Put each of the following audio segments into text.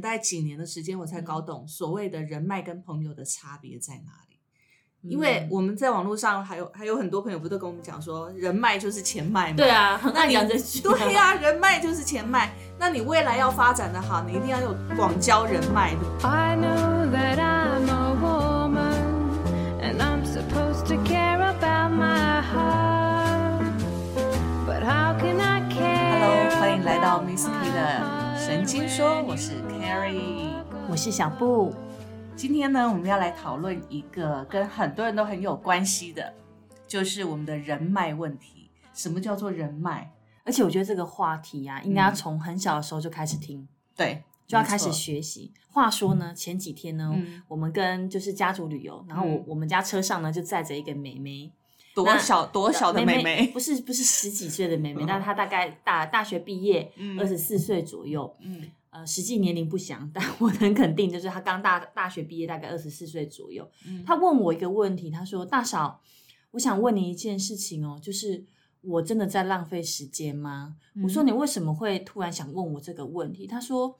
大概几年的时间，我才搞懂所谓的人脉跟朋友的差别在哪里。因为我们在网络上还有还有很多朋友不都跟我们讲说，人脉就是钱脉嘛。对啊，很爱讲这句。对呀，人脉就是钱脉。那你未来要发展的好，你一定要有广交人脉的。Hello，欢迎来到 Miss K 的神经说，我是 Carrie，我是小布。今天呢，我们要来讨论一个跟很多人都很有关系的，就是我们的人脉问题。什么叫做人脉？而且我觉得这个话题呀，应该要从很小的时候就开始听，对，就要开始学习。话说呢，前几天呢，我们跟就是家族旅游，然后我我们家车上呢就载着一个妹妹，多小多小的妹妹，不是不是十几岁的妹妹，但她大概大大学毕业，二十四岁左右，嗯。呃，实际年龄不详，但我能肯定，就是她刚大大学毕业，大概二十四岁左右。她问我一个问题，她说：“大嫂，我想问你一件事情哦，就是我真的在浪费时间吗？”我说：“你为什么会突然想问我这个问题？”她说：“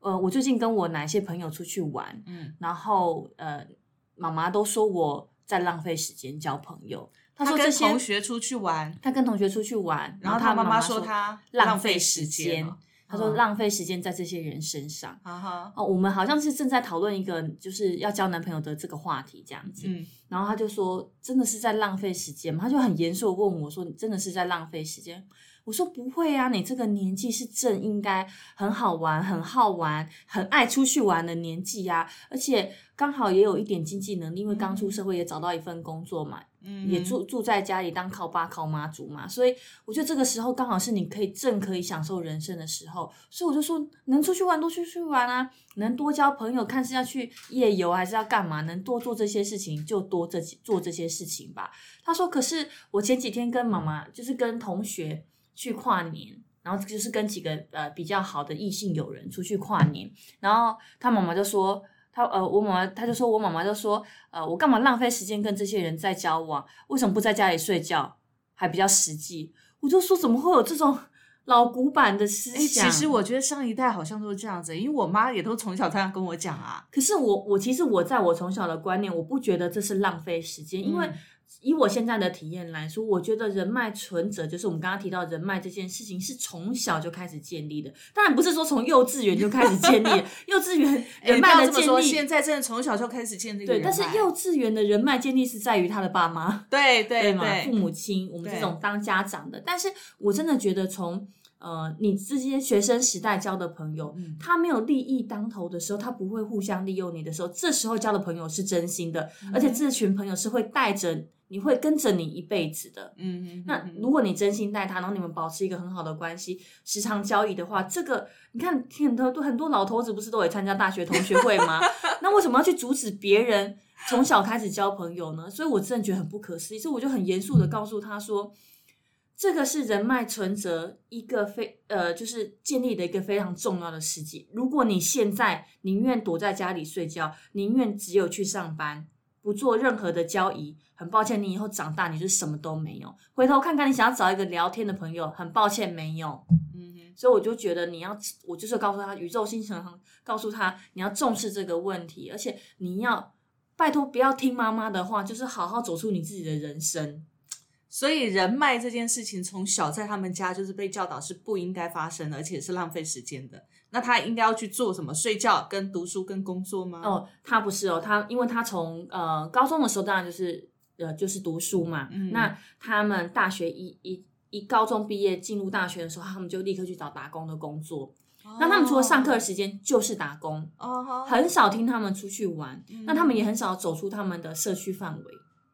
呃，我最近跟我哪些朋友出去玩，嗯，然后呃，妈妈都说我在浪费时间交朋友。他说跟同学出去玩，他跟同学出去玩，然后他妈妈说他浪费时间。”他说浪费时间在这些人身上。啊哈哦，我们好像是正在讨论一个就是要交男朋友的这个话题这样子。嗯，然后他就说真的是在浪费时间吗？他就很严肃问我说：“你真的是在浪费时间？”我说：“不会啊，你这个年纪是正应该很好玩、很好玩、很爱出去玩的年纪呀，而且刚好也有一点经济能力，因为刚出社会也找到一份工作嘛。”嗯也住住在家里当靠爸靠妈族嘛，所以我觉得这个时候刚好是你可以正可以享受人生的时候，所以我就说能出去玩多出去玩啊，能多交朋友，看是要去夜游还是要干嘛，能多做这些事情就多这做这些事情吧。他说，可是我前几天跟妈妈就是跟同学去跨年，然后就是跟几个呃比较好的异性友人出去跨年，然后他妈妈就说。他呃，我妈妈他就说我妈妈就说，呃，我干嘛浪费时间跟这些人在交往？为什么不在家里睡觉，还比较实际？我就说怎么会有这种老古板的思想？其实我觉得上一代好像都是这样子，因为我妈也都从小这样跟我讲啊。可是我我其实我在我从小的观念，我不觉得这是浪费时间，因为。以我现在的体验来说，我觉得人脉存折就是我们刚刚提到人脉这件事情是从小就开始建立的。当然不是说从幼稚园就开始建立，幼稚园人脉的建立，现在真的从小就开始建立。对，但是幼稚园的人脉建立是在于他的爸妈，对对对，父母亲，我们这种当家长的。但是我真的觉得从。呃，你这些学生时代交的朋友，他没有利益当头的时候，他不会互相利用你的时候，这时候交的朋友是真心的，而且这群朋友是会带着你会跟着你一辈子的。嗯嗯。那如果你真心待他，然后你们保持一个很好的关系，时常交易的话，这个你看，很多很多老头子不是都会参加大学同学会吗？那为什么要去阻止别人从小开始交朋友呢？所以我真的觉得很不可思议，所以我就很严肃的告诉他说。这个是人脉存折一个非呃，就是建立的一个非常重要的事迹。如果你现在宁愿躲在家里睡觉，宁愿只有去上班，不做任何的交易，很抱歉，你以后长大你就什么都没有。回头看看，你想要找一个聊天的朋友，很抱歉没有。嗯哼，所以我就觉得你要，我就是告诉他，宇宙星辰告诉他，你要重视这个问题，而且你要拜托不要听妈妈的话，就是好好走出你自己的人生。所以人脉这件事情，从小在他们家就是被教导是不应该发生的，而且是浪费时间的。那他应该要去做什么？睡觉、跟读书、跟工作吗？哦，他不是哦，他因为他从呃高中的时候当然就是呃就是读书嘛。那他们大学一一一高中毕业进入大学的时候，他们就立刻去找打工的工作。那他们除了上课的时间就是打工，哦，很少听他们出去玩。那他们也很少走出他们的社区范围。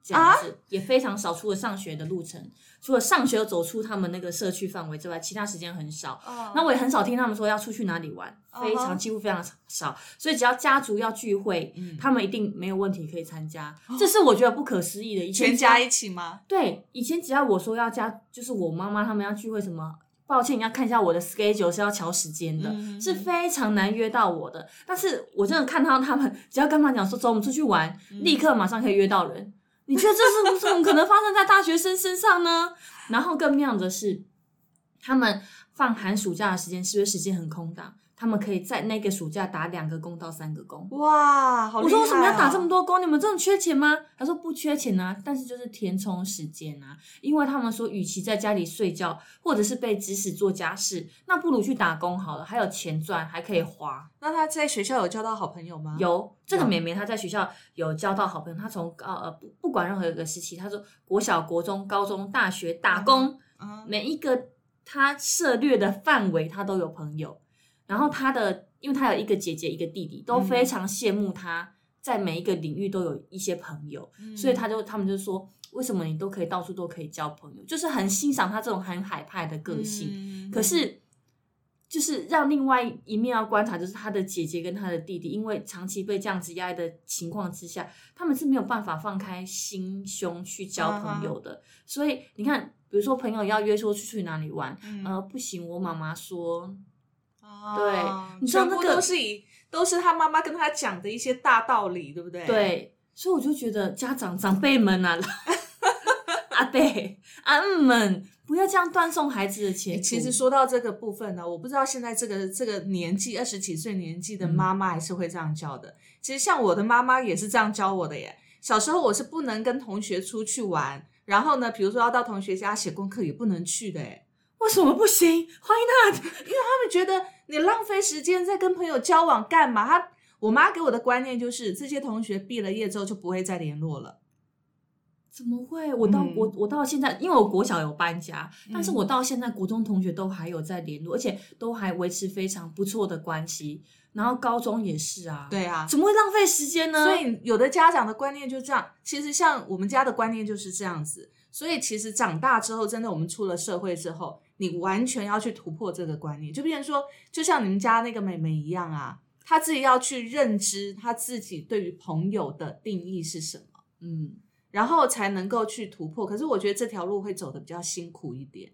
这样子也非常少，除了上学的路程，除了上学走出他们那个社区范围之外，其他时间很少。那我也很少听他们说要出去哪里玩，非常几乎非常少。所以只要家族要聚会，他们一定没有问题可以参加。这是我觉得不可思议的。以前全家一起吗？对，以前只要我说要加，就是我妈妈他们要聚会什么，抱歉你要看一下我的 schedule 是要调时间的，是非常难约到我的。但是我真的看到他们，只要跟他讲说走，我们出去玩，立刻马上可以约到人。你觉得这是怎么可能发生在大学生身上呢？然后更妙的是，他们放寒暑假的时间是不是时间很空档？他们可以在那个暑假打两个工到三个工。哇，好我说为什么要打这么多工？你们真的缺钱吗？他说不缺钱啊，但是就是填充时间啊。因为他们说，与其在家里睡觉，或者是被指使做家事，那不如去打工好了，还有钱赚，还可以花。那他在学校有交到好朋友吗？有，这个妹妹她在学校有交到好朋友。她从高呃不不管任何一个时期，她说国小、国中、高中、大学打工，每一个他涉略的范围，他都有朋友。然后他的，因为他有一个姐姐一个弟弟，都非常羡慕他在每一个领域都有一些朋友，所以他就他们就说，为什么你都可以到处都可以交朋友，就是很欣赏他这种很海派的个性。可是，就是让另外一面要观察，就是他的姐姐跟他的弟弟，因为长期被这样子压抑的情况之下，他们是没有办法放开心胸去交朋友的。所以你看，比如说朋友要约说去去哪里玩，呃，不行，我妈妈说。对，你全部都是以都是他妈妈跟他讲的一些大道理，对不对？对，所以我就觉得家长长辈们啊，阿伯阿姆们不要这样断送孩子的前途。其实说到这个部分呢，我不知道现在这个这个年纪二十几岁年纪的妈妈还是会这样教的。其实像我的妈妈也是这样教我的耶。小时候我是不能跟同学出去玩，然后呢，比如说要到同学家写功课也不能去的哎。为什么不行？欢迎他，因为他们觉得你浪费时间在跟朋友交往干嘛？他我妈给我的观念就是，这些同学毕了业之后就不会再联络了。怎么会？我到我我到现在，因为我国小有搬家，但是我到现在国中同学都还有在联络，而且都还维持非常不错的关系。然后高中也是啊，对啊，怎么会浪费时间呢？所以有的家长的观念就这样，其实像我们家的观念就是这样子。所以其实长大之后，真的我们出了社会之后。你完全要去突破这个观念，就变成说，就像你们家那个妹妹一样啊，她自己要去认知她自己对于朋友的定义是什么，嗯，然后才能够去突破。可是我觉得这条路会走的比较辛苦一点。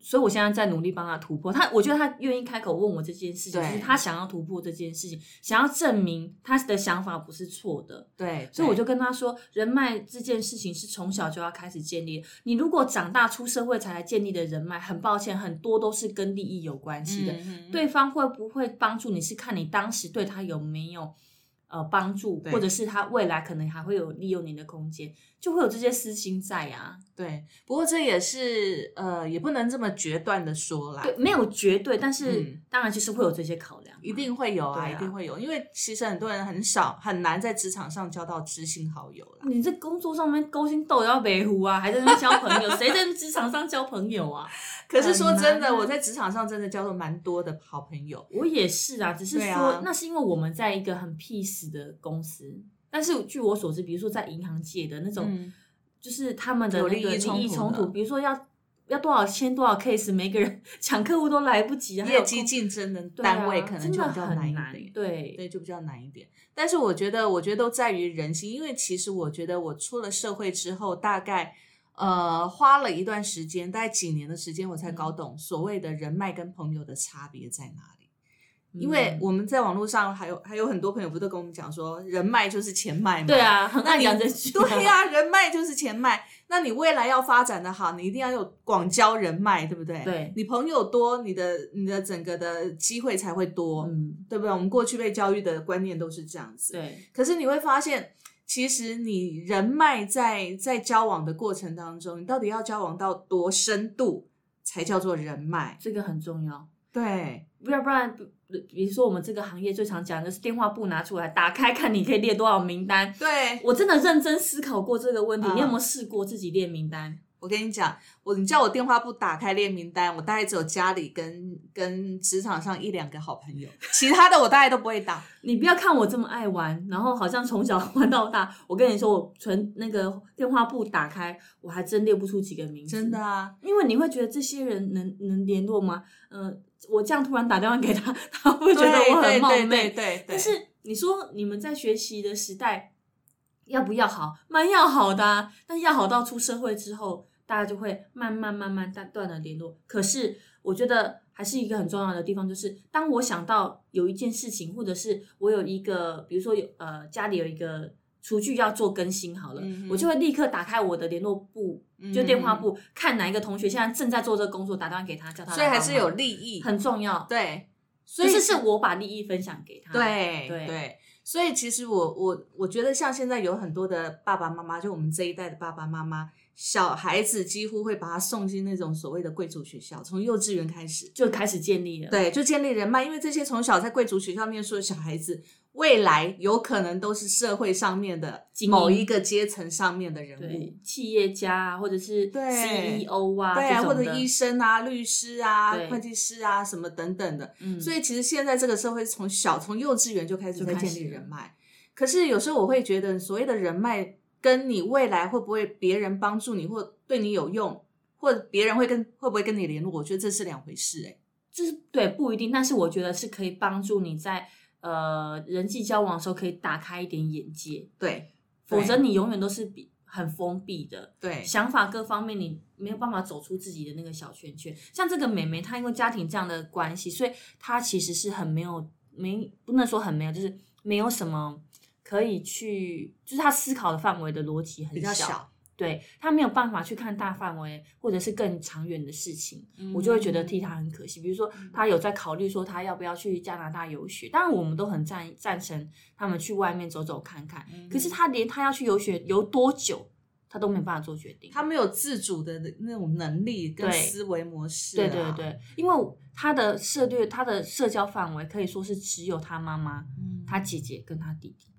所以，我现在在努力帮他突破。他，我觉得他愿意开口问我这件事情，就是他想要突破这件事情，想要证明他的想法不是错的。对，所以我就跟他说，人脉这件事情是从小就要开始建立。你如果长大出社会才来建立的人脉，很抱歉，很多都是跟利益有关系的。对方会不会帮助你，是看你当时对他有没有呃帮助，或者是他未来可能还会有利用你的空间。就会有这些私心在呀，对。不过这也是呃，也不能这么决断的说啦。对，没有绝对，但是当然就是会有这些考量，一定会有啊，一定会有。因为其实很多人很少很难在职场上交到知心好友了。你这工作上面勾心斗角、北湖啊，还在那交朋友？谁在职场上交朋友啊？可是说真的，我在职场上真的交了蛮多的好朋友。我也是啊，只是说那是因为我们在一个很 peace 的公司。但是据我所知，比如说在银行界的那种，就是他们的那个利益冲突，比如说要要多少签多少 case，每个人抢客户都来不及，业绩竞争的单位可能就比较难一点，对对，就比较难一点。但是我觉得，我觉得都在于人心，因为其实我觉得我出了社会之后，大概呃花了一段时间，大概几年的时间，我才搞懂所谓的人脉跟朋友的差别在哪里。因为我们在网络上还有还有很多朋友不都跟我们讲说人脉就是钱脉嘛？对啊，很爱讲这句。对呀，人脉就是钱脉。那你未来要发展的好，你一定要有广交人脉，对不对？对，你朋友多，你的你的整个的机会才会多，嗯，对不对？我们过去被教育的观念都是这样子。对。可是你会发现，其实你人脉在在交往的过程当中，你到底要交往到多深度才叫做人脉？这个很重要。对，不要不然。比如说，我们这个行业最常讲的是电话簿拿出来，打开看你可以列多少名单。对我真的认真思考过这个问题，你有没有试过自己列名单？我跟你讲，我你叫我电话簿打开列名单，我大概只有家里跟跟职场上一两个好朋友，其他的我大概都不会打。你不要看我这么爱玩，然后好像从小玩到大。我跟你说，我存那个电话簿打开，我还真列不出几个名字。真的啊，因为你会觉得这些人能能联络吗？嗯，我这样突然打电话给他，他会觉得我很冒昧。对对。但是你说你们在学习的时代要不要好？蛮要好的，但要好到出社会之后。大家就会慢慢慢慢断断了联络。可是我觉得还是一个很重要的地方，就是当我想到有一件事情，或者是我有一个，比如说有呃家里有一个厨具要做更新好了，我就会立刻打开我的联络簿，就电话簿，看哪一个同学现在正在做这个工作，打电话给他，叫他。所以还是有利益，很重要。对，所以是是我把利益分享给他。对对对，所以其实我我我觉得像现在有很多的爸爸妈妈，就我们这一代的爸爸妈妈。小孩子几乎会把他送进那种所谓的贵族学校，从幼稚园开始就开始建立了。对，就建立人脉，因为这些从小在贵族学校念书的小孩子，未来有可能都是社会上面的某一个阶层上面的人物，企业家啊，或者是 CEO 啊，对啊，或者医生啊、律师啊、会计师啊什么等等的。嗯，所以其实现在这个社会从小从幼稚园就开始在建立人脉，可是有时候我会觉得所谓的人脉。跟你未来会不会别人帮助你，或对你有用，或者别人会跟会不会跟你联络？我觉得这是两回事，哎，就是对不一定，但是我觉得是可以帮助你在呃人际交往的时候可以打开一点眼界，对，否则你永远都是比很封闭的，对，想法各方面你没有办法走出自己的那个小圈圈。像这个美眉，她因为家庭这样的关系，所以她其实是很没有没不能说很没有，就是没有什么。可以去，就是他思考的范围的逻辑很小，对他没有办法去看大范围或者是更长远的事情，我就会觉得替他很可惜。比如说，他有在考虑说他要不要去加拿大游学，当然我们都很赞赞成他们去外面走走看看。可是他连他要去游学游多久，他都没办法做决定，他没有自主的那种能力跟思维模式。对对对，因为他的涉略，他的社交范围可以说是只有他妈妈、他姐姐跟他弟弟。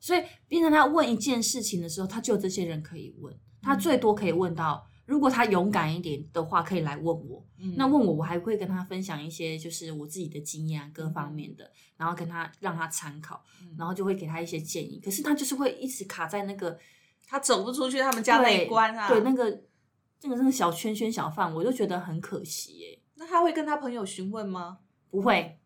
所以变成他问一件事情的时候，他就这些人可以问，他最多可以问到，如果他勇敢一点的话，可以来问我。那问我，我还会跟他分享一些就是我自己的经验各方面的，然后跟他让他参考，然后就会给他一些建议。可是他就是会一直卡在那个他走不出去他们家那一关啊，对那个那个那个小圈圈小范，我就觉得很可惜耶。那他会跟他朋友询问吗？不会。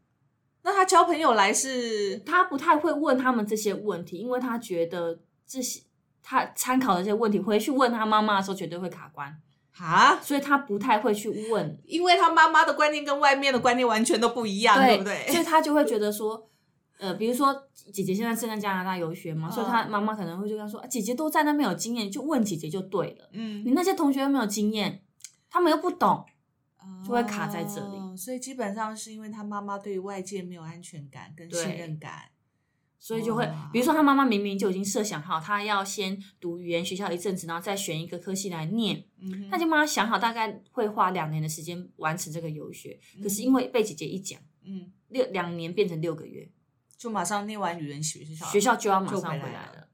那他交朋友来是，他不太会问他们这些问题，因为他觉得这些他参考的这些问题回去问他妈妈的时候绝对会卡关啊，所以他不太会去问，因为他妈妈的观念跟外面的观念完全都不一样，对不对？所以他就会觉得说，呃，比如说姐姐现在正在加拿大游学嘛，所以他妈妈可能会就跟他说，姐姐都在那边有经验，就问姐姐就对了。嗯，你那些同学又没有经验，他们又不懂。就会卡在这里，所以基本上是因为他妈妈对于外界没有安全感跟信任感，所以就会，比如说他妈妈明明就已经设想好，他要先读语言学校一阵子，然后再选一个科系来念，他就帮他想好大概会花两年的时间完成这个游学，可是因为被姐姐一讲，嗯，六两年变成六个月，就马上念完语言学校，学校就要马上回来了，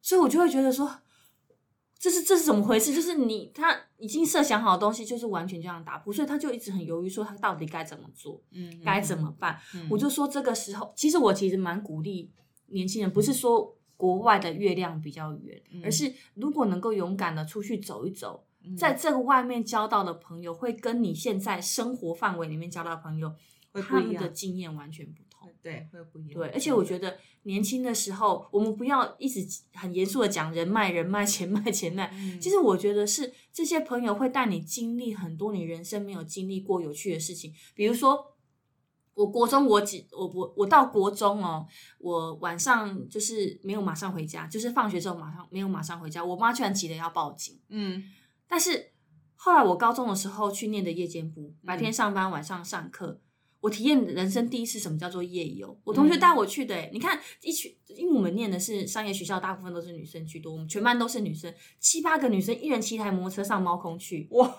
所以我就会觉得说。这是这是怎么回事？就是你他已经设想好的东西，就是完全这样打破，所以他就一直很犹豫，说他到底该怎么做，嗯，该怎么办？我就说这个时候，其实我其实蛮鼓励年轻人，不是说国外的月亮比较圆，而是如果能够勇敢的出去走一走，在这个外面交到的朋友，会跟你现在生活范围里面交到的朋友，他们的经验完全不。对，会不一样。对，而且我觉得年轻的时候，我们不要一直很严肃的讲人脉、人脉、钱脉、钱脉。其实我觉得是这些朋友会带你经历很多你人生没有经历过有趣的事情。比如说，我国中我几我我我到国中哦，我晚上就是没有马上回家，就是放学之后马上没有马上回家，我妈居然急得要报警。嗯，但是后来我高中的时候去念的夜间部，白天上班，晚上上课。我体验人生第一次什么叫做夜游，我同学带我去的。你看一群，因为我们念的是商业学校，大部分都是女生居多，我们全班都是女生，七八个女生，一人骑台摩托车上猫空去，哇，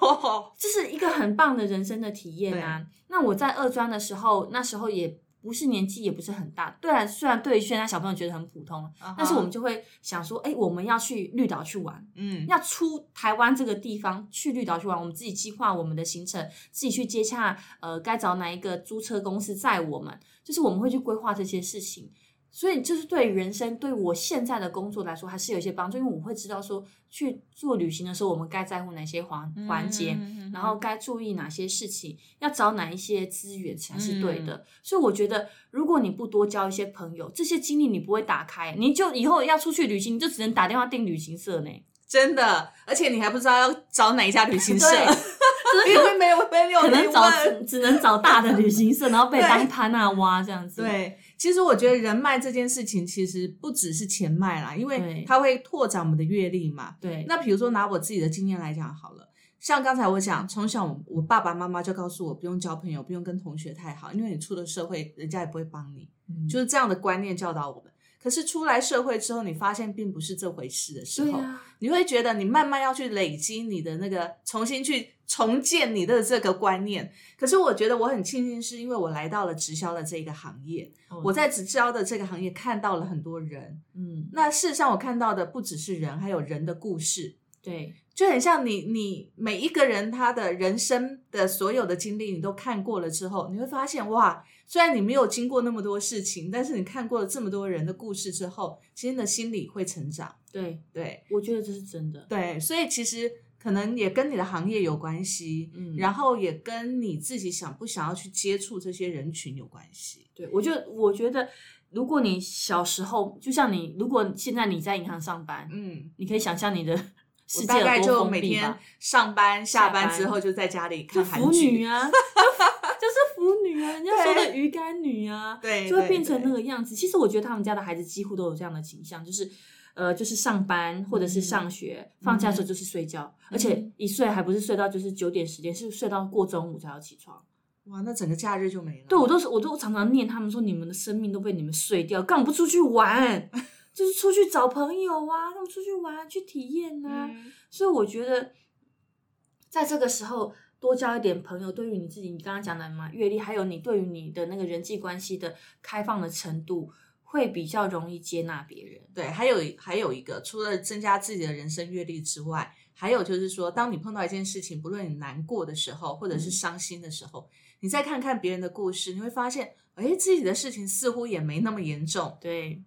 这是一个很棒的人生的体验啊。那我在二专的时候，那时候也。不是年纪也不是很大，对啊，虽然对于现在小朋友觉得很普通，但是我们就会想说，哎，我们要去绿岛去玩，嗯，要出台湾这个地方去绿岛去玩，我们自己计划我们的行程，自己去接洽，呃，该找哪一个租车公司载我们，就是我们会去规划这些事情。所以，就是对人生，对我现在的工作来说，还是有一些帮助。因为我会知道说，去做旅行的时候，我们该在乎哪些环环节，然后该注意哪些事情，要找哪一些资源才是对的。所以，我觉得，如果你不多交一些朋友，这些经历你不会打开，你就以后要出去旅行，你就只能打电话订旅行社呢。真的，而且你还不知道要找哪一家旅行社，因为没有没有，可能找只能找大的旅行社，然后被当潘娜挖这样子。对。其实我觉得人脉这件事情，其实不只是钱脉啦，因为它会拓展我们的阅历嘛。对。那比如说拿我自己的经验来讲好了，像刚才我讲，从小我爸爸妈妈就告诉我，不用交朋友，不用跟同学太好，因为你出了社会，人家也不会帮你，就是这样的观念教导我们。可是出来社会之后，你发现并不是这回事的时候，你会觉得你慢慢要去累积你的那个，重新去重建你的这个观念。可是我觉得我很庆幸，是因为我来到了直销的这个行业，我在直销的这个行业看到了很多人，嗯，那事实上我看到的不只是人，还有人的故事，对。就很像你，你每一个人他的人生的所有的经历，你都看过了之后，你会发现哇，虽然你没有经过那么多事情，但是你看过了这么多人的故事之后，其实你的心理会成长。对对，我觉得这是真的。对，所以其实可能也跟你的行业有关系，嗯，然后也跟你自己想不想要去接触这些人群有关系。对，我就我觉得，如果你小时候，就像你，如果现在你在银行上班，嗯，你可以想象你的。我大概就每天上班下班之后就在家里看韩剧啊，就是腐女啊，人家说的鱼干女啊，对，就会变成那个样子。其实我觉得他们家的孩子几乎都有这样的倾向，就是呃，就是上班或者是上学，放假的时候就是睡觉，而且一睡还不是睡到就是九点十点，是睡到过中午才要起床。哇，那整个假日就没了。对我都是，我都常常念他们说，你们的生命都被你们睡掉，干嘛不出去玩？就是出去找朋友啊，他们出去玩去体验啊，所以我觉得在这个时候多交一点朋友，对于你自己，你刚刚讲的嘛，阅历，还有你对于你的那个人际关系的开放的程度，会比较容易接纳别人。对，还有还有一个，除了增加自己的人生阅历之外，还有就是说，当你碰到一件事情，不论你难过的时候，或者是伤心的时候，你再看看别人的故事，你会发现，哎，自己的事情似乎也没那么严重。对。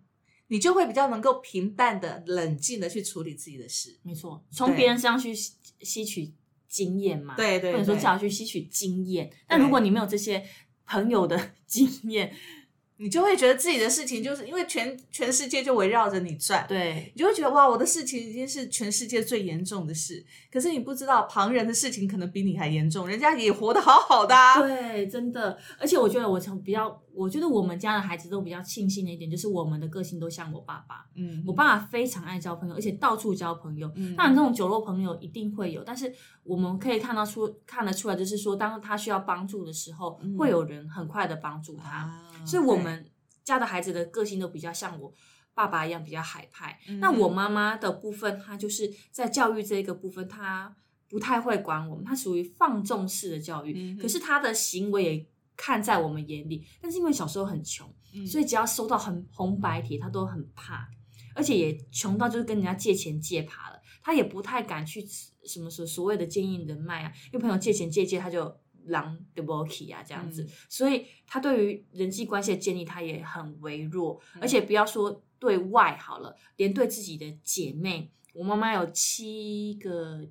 你就会比较能够平淡的、冷静的去处理自己的事。没错，从别人身上去吸取经验嘛。对对，或者说这样去吸取经验。但如果你没有这些朋友的经验，你就会觉得自己的事情就是因为全全世界就围绕着你转，对，你就会觉得哇，我的事情已经是全世界最严重的事。可是你不知道旁人的事情可能比你还严重，人家也活得好好的。对，真的。而且我觉得我从比较，我觉得我们家的孩子都比较庆幸的一点，就是我们的个性都像我爸爸。嗯，我爸爸非常爱交朋友，而且到处交朋友。嗯，当然这种酒肉朋友一定会有，但是我们可以看到出看得出来，就是说当他需要帮助的时候，会有人很快的帮助他。所以我们家的孩子的个性都比较像我爸爸一样，比较海派。那我妈妈的部分，她就是在教育这个部分，她不太会管我们，她属于放纵式的教育。可是她的行为也看在我们眼里。但是因为小时候很穷，所以只要收到很红白帖，他都很怕，而且也穷到就是跟人家借钱借怕了。他也不太敢去什么所所谓的建议人脉啊，因为朋友借钱借借，他就。狼的 b o k 啊，这样子，所以他对于人际关系的建立，他也很微弱，而且不要说对外好了，连对自己的姐妹，我妈妈有七个、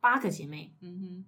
八个姐妹，嗯哼。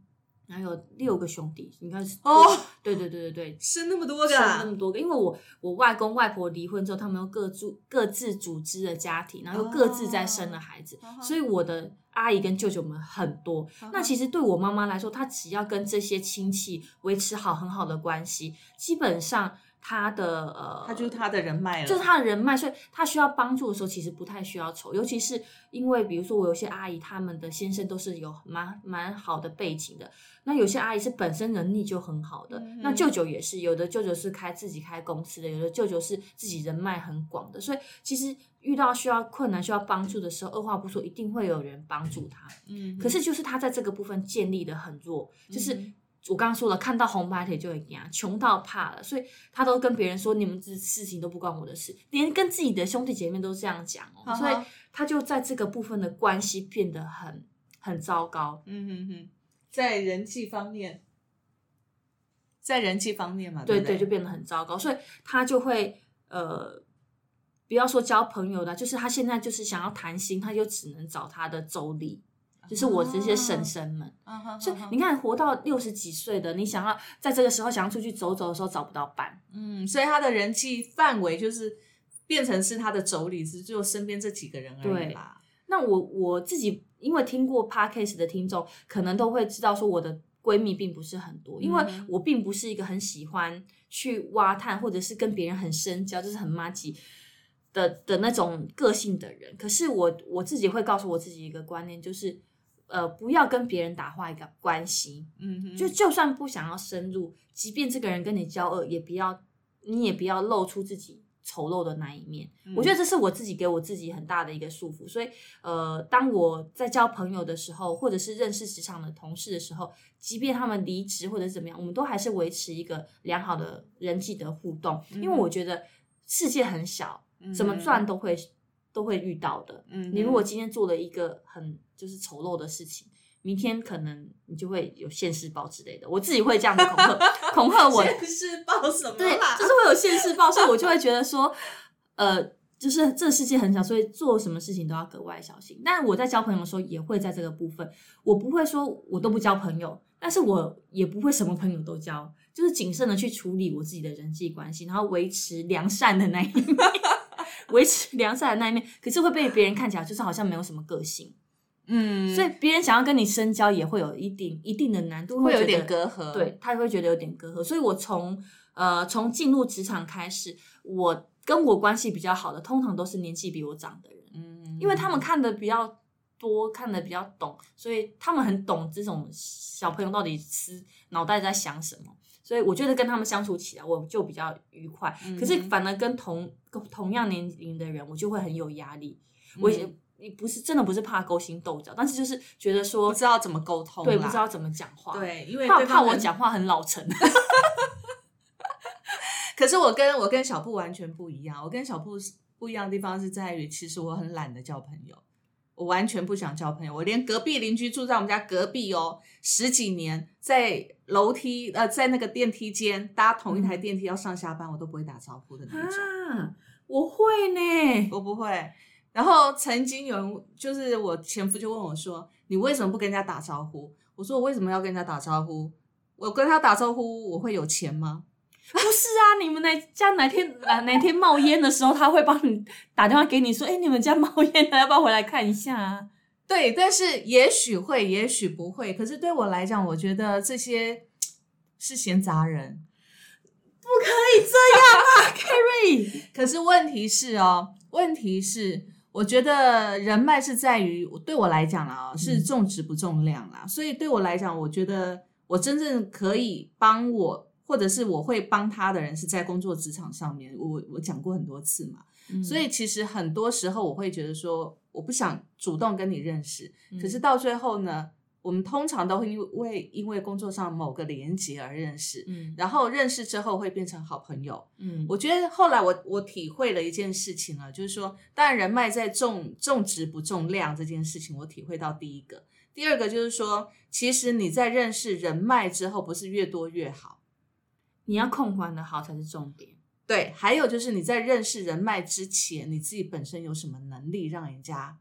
然后有六个兄弟，你看哦，对对对对对，生那么多个，生那么多个，因为我我外公外婆离婚之后，他们又各住各自组织了家庭，然后又各自在生了孩子，所以我的阿姨跟舅舅们很多。那其实对我妈妈来说，她只要跟这些亲戚维持好很好的关系，基本上。他的呃，他就是他的人脉了，就是他的人脉，所以他需要帮助的时候，其实不太需要愁。尤其是因为，比如说我有些阿姨，他们的先生都是有蛮蛮好的背景的，那有些阿姨是本身能力就很好的，那舅舅也是，有的舅舅是开自己开公司的，有的舅舅是自己人脉很广的，所以其实遇到需要困难、需要帮助的时候，二话不说，一定会有人帮助他。嗯，可是就是他在这个部分建立的很弱，就是。我刚刚说了，看到红白腿就会惊，穷到怕了，所以他都跟别人说：“你们这事情都不关我的事。”连跟自己的兄弟姐妹都这样讲哦，所以他就在这个部分的关系变得很很糟糕。嗯哼哼，在人际方面，在人际方面嘛，对对，就变得很糟糕，所以他就会呃，不要说交朋友了，就是他现在就是想要谈心，他就只能找他的妯娌。就是我这些婶婶们，所以你看，活到六十几岁的，你想要在这个时候想要出去走走的时候找不到伴，嗯，所以他的人际范围就是变成是他的妯娌，是就身边这几个人而已啦。那我我自己因为听过 podcast 的听众，可能都会知道说我的闺蜜并不是很多，因为我并不是一个很喜欢去挖探或者是跟别人很深交，就是很妈吉的的那种个性的人。可是我我自己会告诉我自己一个观念，就是。呃，不要跟别人打坏一个关系。嗯，就就算不想要深入，即便这个人跟你交恶，也不要，你也不要露出自己丑陋的那一面。我觉得这是我自己给我自己很大的一个束缚。所以，呃，当我在交朋友的时候，或者是认识职场的同事的时候，即便他们离职或者是怎么样，我们都还是维持一个良好的人际的互动。因为我觉得世界很小，怎么转都会。都会遇到的。嗯，你如果今天做了一个很就是丑陋的事情，明天可能你就会有现世报之类的。我自己会这样子恐吓，恐吓我现世报什么？对，就是会有现世报，所以我就会觉得说，呃，就是这个世界很小，所以做什么事情都要格外小心。但我在交朋友的时候，也会在这个部分，我不会说我都不交朋友，但是我也不会什么朋友都交，就是谨慎的去处理我自己的人际关系，然后维持良善的那一面。维持良善的那一面，可是会被别人看起来就是好像没有什么个性，嗯，所以别人想要跟你深交也会有一定一定的难度，会有点隔阂，对他会觉得有点隔阂。所以我从呃从进入职场开始，我跟我关系比较好的，通常都是年纪比我长的人，嗯，因为他们看的比较多，看的比较懂，所以他们很懂这种小朋友到底是脑袋在想什么。所以我觉得跟他们相处起来，我就比较愉快。可是反而跟同同样年龄的人，我就会很有压力。我也你不是真的不是怕勾心斗角，但是就是觉得说不知道怎么沟通，对，不知道怎么讲话，对，因为怕怕我讲话很老成。可是我跟我跟小布完全不一样，我跟小布不一样的地方是在于，其实我很懒得交朋友。我完全不想交朋友，我连隔壁邻居住在我们家隔壁哦，十几年在楼梯呃在那个电梯间搭同一台电梯要上下班，我都不会打招呼的那种。我会呢，我不会。然后曾经有人就是我前夫就问我说：“你为什么不跟人家打招呼？”我说：“我为什么要跟人家打招呼？我跟他打招呼我会有钱吗？” 不是啊，你们哪家哪天哪哪天冒烟的时候，他会帮你打电话给你说，哎，你们家冒烟了，要不要回来看一下啊？对，但是也许会，也许不会。可是对我来讲，我觉得这些是闲杂人，不可以这样啊，Carrie。可是问题是哦，问题是，我觉得人脉是在于对我来讲啊，是重质不重量啦。所以对我来讲，我觉得我真正可以帮我。或者是我会帮他的人是在工作职场上面，我我讲过很多次嘛，所以其实很多时候我会觉得说，我不想主动跟你认识，可是到最后呢，我们通常都会因为因为工作上某个连接而认识，嗯，然后认识之后会变成好朋友，嗯，我觉得后来我我体会了一件事情了，就是说，当然人脉在重重质不重量这件事情，我体会到第一个，第二个就是说，其实你在认识人脉之后，不是越多越好。你要控管的好才是重点。对，还有就是你在认识人脉之前，你自己本身有什么能力让人家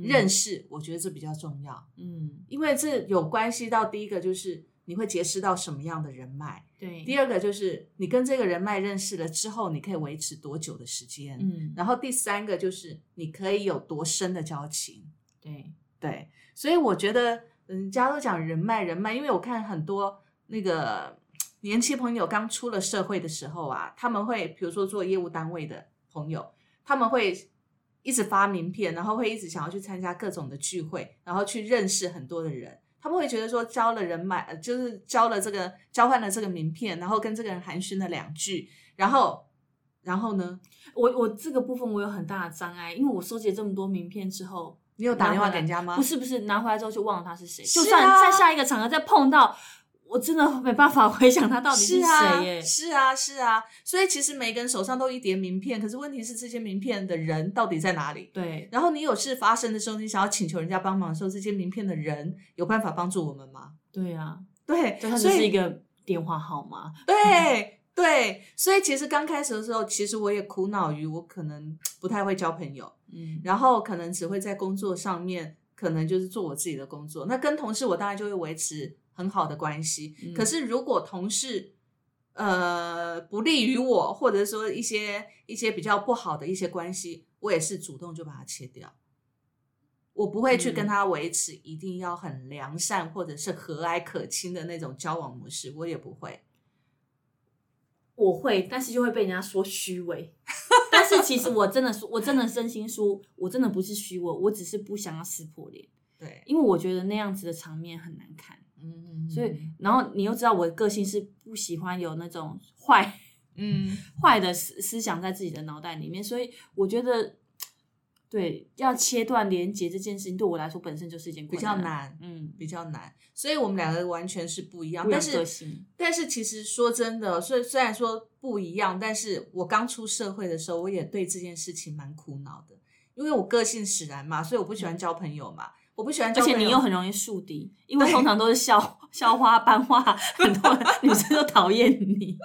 认识？我觉得这比较重要。嗯，因为这有关系到第一个就是你会结识到什么样的人脉。对，第二个就是你跟这个人脉认识了之后，你可以维持多久的时间？嗯，然后第三个就是你可以有多深的交情？对对，所以我觉得人家都讲人脉人脉，因为我看很多那个。年轻朋友刚出了社会的时候啊，他们会比如说做业务单位的朋友，他们会一直发名片，然后会一直想要去参加各种的聚会，然后去认识很多的人。他们会觉得说交了人脉，就是交了这个交换了这个名片，然后跟这个人寒暄了两句，然后然后呢，我我这个部分我有很大的障碍，因为我收集了这么多名片之后，你有打电话给人家吗？不是不是，拿回来之后就忘了他是谁，就算在下一个场合再碰到。我真的没办法 回想他到底是谁耶！是啊，是啊，所以其实每个人手上都一叠名片，可是问题是这些名片的人到底在哪里？对。然后你有事发生的时候，你想要请求人家帮忙的时候，这些名片的人有办法帮助我们吗？对啊，对，就它只是一个电话号码。对对，所以其实刚开始的时候，其实我也苦恼于我可能不太会交朋友，嗯，然后可能只会在工作上面，可能就是做我自己的工作。那跟同事，我当然就会维持。很好的关系，可是如果同事呃不利于我，或者说一些一些比较不好的一些关系，我也是主动就把它切掉。我不会去跟他维持一定要很良善或者是和蔼可亲的那种交往模式，我也不会。我会，但是就会被人家说虚伪。但是其实我真的说，我真的真心说，我真的不是虚伪，我只是不想要撕破脸。对，因为我觉得那样子的场面很难看。嗯，所以然后你又知道我的个性是不喜欢有那种坏，嗯，坏的思思想在自己的脑袋里面，所以我觉得。对，要切断连接这件事情，对我来说本身就是一件比较难，嗯，比较难。所以我们两个完全是不一样，但是但是其实说真的，虽虽然说不一样，但是我刚出社会的时候，我也对这件事情蛮苦恼的，因为我个性使然嘛，所以我不喜欢交朋友嘛，我不喜欢，而且你又很容易树敌，因为通常都是校校花班花，很多女生都讨厌你，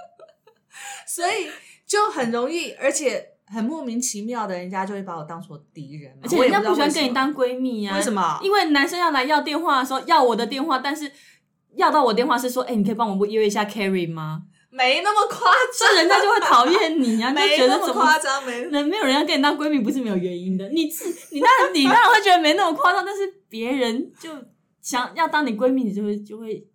所以就很容易，而且。很莫名其妙的，人家就会把我当做敌人，而且人家不喜欢跟你当闺蜜呀？为什么？因为男生要来要电话的时候要我的电话，但是要到我电话是说，哎，你可以帮我约一下 Carrie 吗？没那么夸张，人家就会讨厌你呀，没那么夸张，没人没有人要跟你当闺蜜，不是没有原因的。你自你当然你当然会觉得没那么夸张，但是别人就想要当你闺蜜，你就会就会。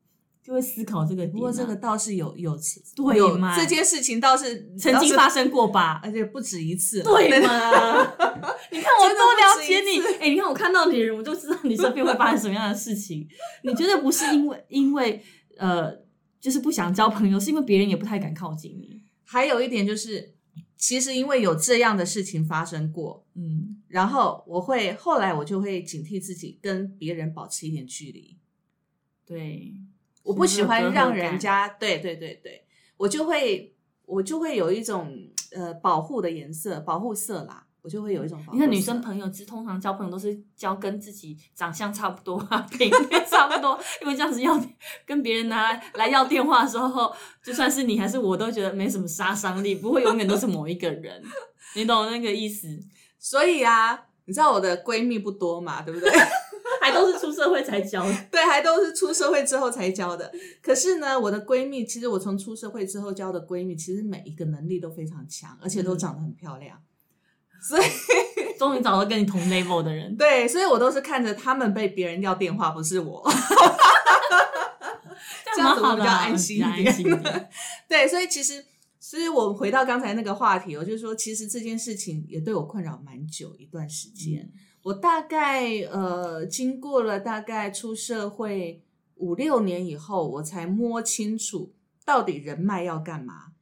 就会思考这个，不过这个倒是有有对吗？这件事情倒是曾经发生过吧，而且不止一次，对吗？你看我多了解你，哎，你看我看到你人，我就知道你身边会发生什么样的事情。你觉得不是因为因为呃，就是不想交朋友，是因为别人也不太敢靠近你。还有一点就是，其实因为有这样的事情发生过，嗯，然后我会后来我就会警惕自己，跟别人保持一点距离，对。我不喜欢让人家对对对对，我就会我就会有一种呃保护的颜色，保护色啦，我就会有一种。你看女生朋友，其实通常交朋友都是交跟自己长相差不多啊，品味差不多，因为这样子要跟别人拿来要电话的时候，就算是你还是我都觉得没什么杀伤力，不会永远都是某一个人，你懂那个意思？所以啊，你知道我的闺蜜不多嘛，对不对？还都是出社会才交的，对，还都是出社会之后才交的。可是呢，我的闺蜜，其实我从出社会之后交的闺蜜，其实每一个能力都非常强，而且都长得很漂亮。所以 终于找到跟你同 level 的人。对，所以我都是看着他们被别人要电话，不是我。这样子我比较安心一点。对，所以其实，所以我回到刚才那个话题，我就说，其实这件事情也对我困扰蛮久一段时间。我大概呃，经过了大概出社会五六年以后，我才摸清楚到底人脉要干嘛。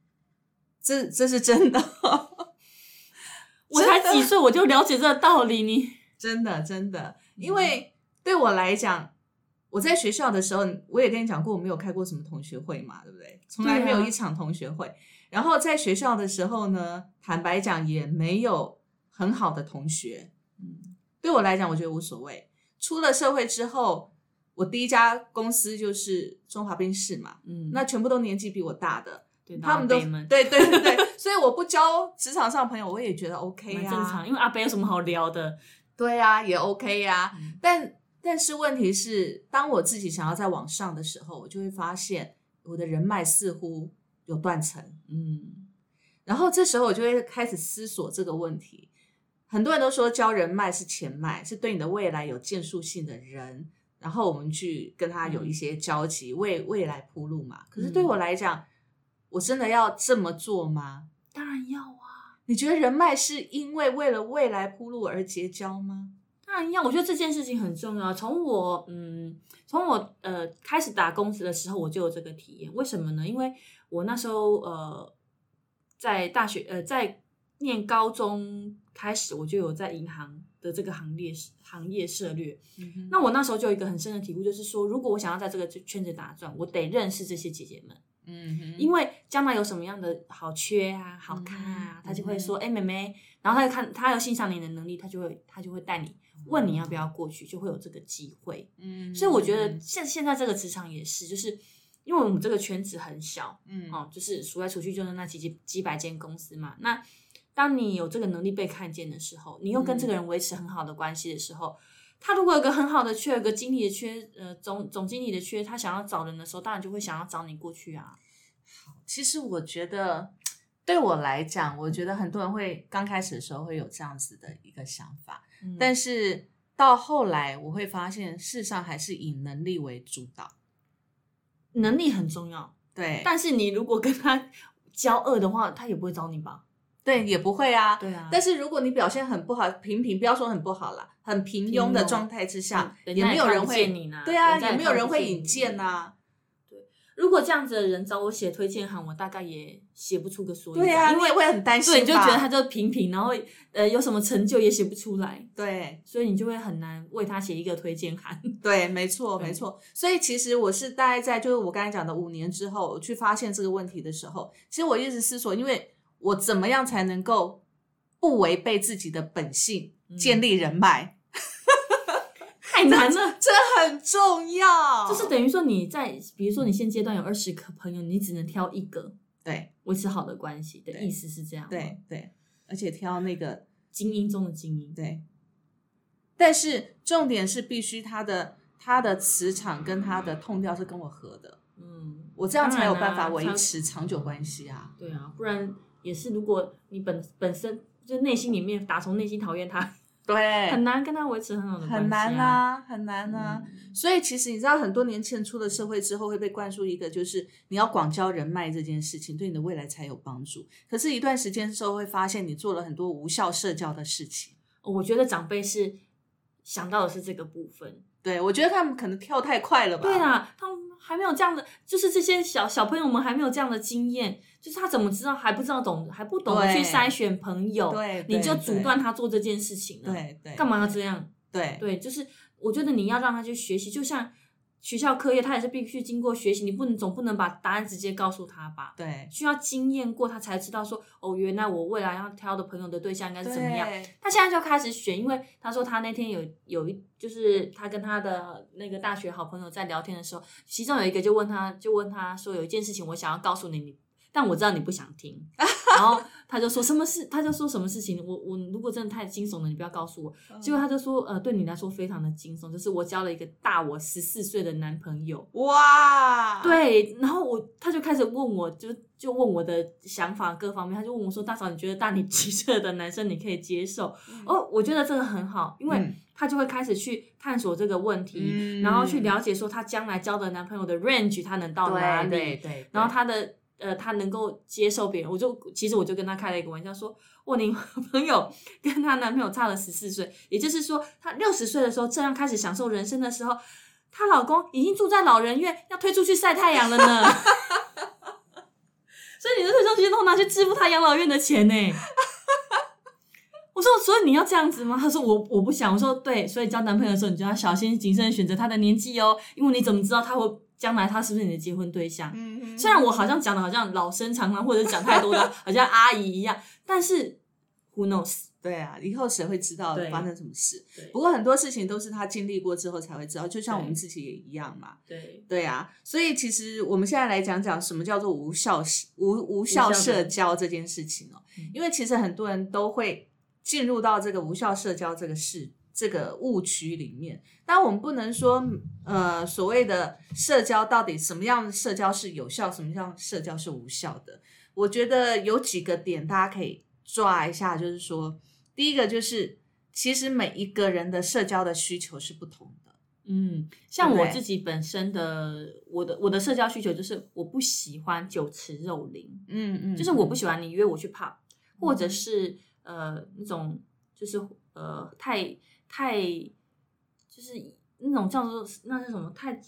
这这是真的，我才几岁我就了解这个道理。你真的真的，因为对我来讲，我在学校的时候，我也跟你讲过，我没有开过什么同学会嘛，对不对？从来没有一场同学会。然后在学校的时候呢，坦白讲也没有很好的同学。嗯对我来讲，我觉得无所谓。出了社会之后，我第一家公司就是中华冰室嘛，嗯，那全部都年纪比我大的，他们都对对对对，所以我不交职场上朋友，我也觉得 OK 呀，正常，因为阿北有什么好聊的？对呀，也 OK 呀。但但是问题是，当我自己想要再往上的时候，我就会发现我的人脉似乎有断层，嗯，然后这时候我就会开始思索这个问题。很多人都说交人脉是钱脉，是对你的未来有建树性的人，然后我们去跟他有一些交集，为未来铺路嘛。可是对我来讲，我真的要这么做吗？当然要啊！你觉得人脉是因为为了未来铺路而结交吗？当然要。我觉得这件事情很重要。从我嗯，从我呃开始打工的时候，我就有这个体验。为什么呢？因为我那时候呃在大学呃在。念高中开始，我就有在银行的这个行列行业涉略。那我那时候就有一个很深的体悟，就是说，如果我想要在这个圈子打转，我得认识这些姐姐们。嗯，因为将来有什么样的好缺啊、好看啊，他就会说：“哎，妹妹。”然后他就看他有欣赏你的能力，他就会他就会带你问你要不要过去，就会有这个机会。嗯，所以我觉得现现在这个职场也是，就是因为我们这个圈子很小，嗯，哦，就是数来数去就是那几几几百间公司嘛，那。当你有这个能力被看见的时候，你又跟这个人维持很好的关系的时候，他如果有个很好的缺，有个经理的缺，呃，总总经理的缺，他想要找人的时候，当然就会想要找你过去啊。好，其实我觉得对我来讲，我觉得很多人会刚开始的时候会有这样子的一个想法，但是到后来我会发现，事实上还是以能力为主导，能力很重要，对。但是你如果跟他 交恶的话，他也不会找你吧？对，也不会啊。对啊。但是如果你表现很不好，平平不要说很不好了，很平庸的状态之下，也没有人会你对啊，也没有人会引荐呐。如果这样子的人找我写推荐函，我大概也写不出个所以然。对啊，因为会很担心。对，你就觉得他就平平，然后呃有什么成就也写不出来。对，所以你就会很难为他写一个推荐函。对，没错，没错。所以其实我是大概在就是我刚才讲的五年之后去发现这个问题的时候，其实我一直思索，因为我怎么样才能够不违背自己的本性，建立人脉。太难了，这很重要。就是等于说你在，比如说你现阶段有二十个朋友，你只能挑一个，对，维持好的关系的意思是这样。对对，而且挑那个精英中的精英。对。但是重点是必须他的他的磁场跟他的痛调是跟我合的，嗯，我这样才有办法维持长久关系啊。对啊，不然也是，如果你本本身就内心里面打从内心讨厌他。对，很难跟他维持很好的关系。很难啊，很难啊。所以其实你知道，很多年轻人出了社会之后，会被灌输一个，就是你要广交人脉这件事情，对你的未来才有帮助。可是，一段时间之后，会发现你做了很多无效社交的事情。我觉得长辈是想到的是这个部分。对，我觉得他们可能跳太快了吧。对啊，他们还没有这样的，就是这些小小朋友们还没有这样的经验。就是他怎么知道还不知道懂还不懂得去筛选朋友，你就阻断他做这件事情了。对对，干嘛要这样？对对，就是我觉得你要让他去学习，就像学校课业，他也是必须经过学习，你不能总不能把答案直接告诉他吧？对，需要经验过他才知道说哦，原来我未来要挑的朋友的对象应该是怎么样。他现在就开始选，因为他说他那天有有一就是他跟他的那个大学好朋友在聊天的时候，其中有一个就问他就问他说有一件事情我想要告诉你，你。但我知道你不想听，然后他就说什么事，他就说什么事情，我我如果真的太惊悚了，你不要告诉我。结果他就说，呃，对你来说非常的惊悚，就是我交了一个大我十四岁的男朋友。哇，对，然后我他就开始问我，就就问我的想法各方面，他就问我说，大嫂，你觉得大你几岁的男生你可以接受？哦，我觉得这个很好，因为他就会开始去探索这个问题，然后去了解说他将来交的男朋友的 range 他能到哪里，对对，然后他的。呃，她能够接受别人，我就其实我就跟她开了一个玩笑，说，我你 朋友跟她男朋友差了十四岁，也就是说，她六十岁的时候这样开始享受人生的时候，她老公已经住在老人院，要推出去晒太阳了呢。所以你的退休金都拿去支付他养老院的钱呢。我说，所以你要这样子吗？他说，我我不想。我说，对，所以交男朋友的时候，你就要小心谨慎选择他的年纪哦，因为你怎么知道他会？将来他是不是你的结婚对象？嗯虽然我好像讲的好像老生常谈，或者讲太多的，好像阿姨一样，但是 who knows？对啊，以后谁会知道发生什么事？不过很多事情都是他经历过之后才会知道，就像我们自己也一样嘛。对对啊，所以其实我们现在来讲讲什么叫做无效无无效社交这件事情哦，因为其实很多人都会进入到这个无效社交这个事。这个误区里面，但我们不能说，呃，所谓的社交到底什么样的社交是有效，什么样社交是无效的？我觉得有几个点大家可以抓一下，就是说，第一个就是，其实每一个人的社交的需求是不同的。嗯，像我自己本身的，我的我的社交需求就是，我不喜欢酒池肉林。嗯嗯，就是我不喜欢你约我去 pub，或者是呃那种就是呃太。太就是那种叫做那是什么？太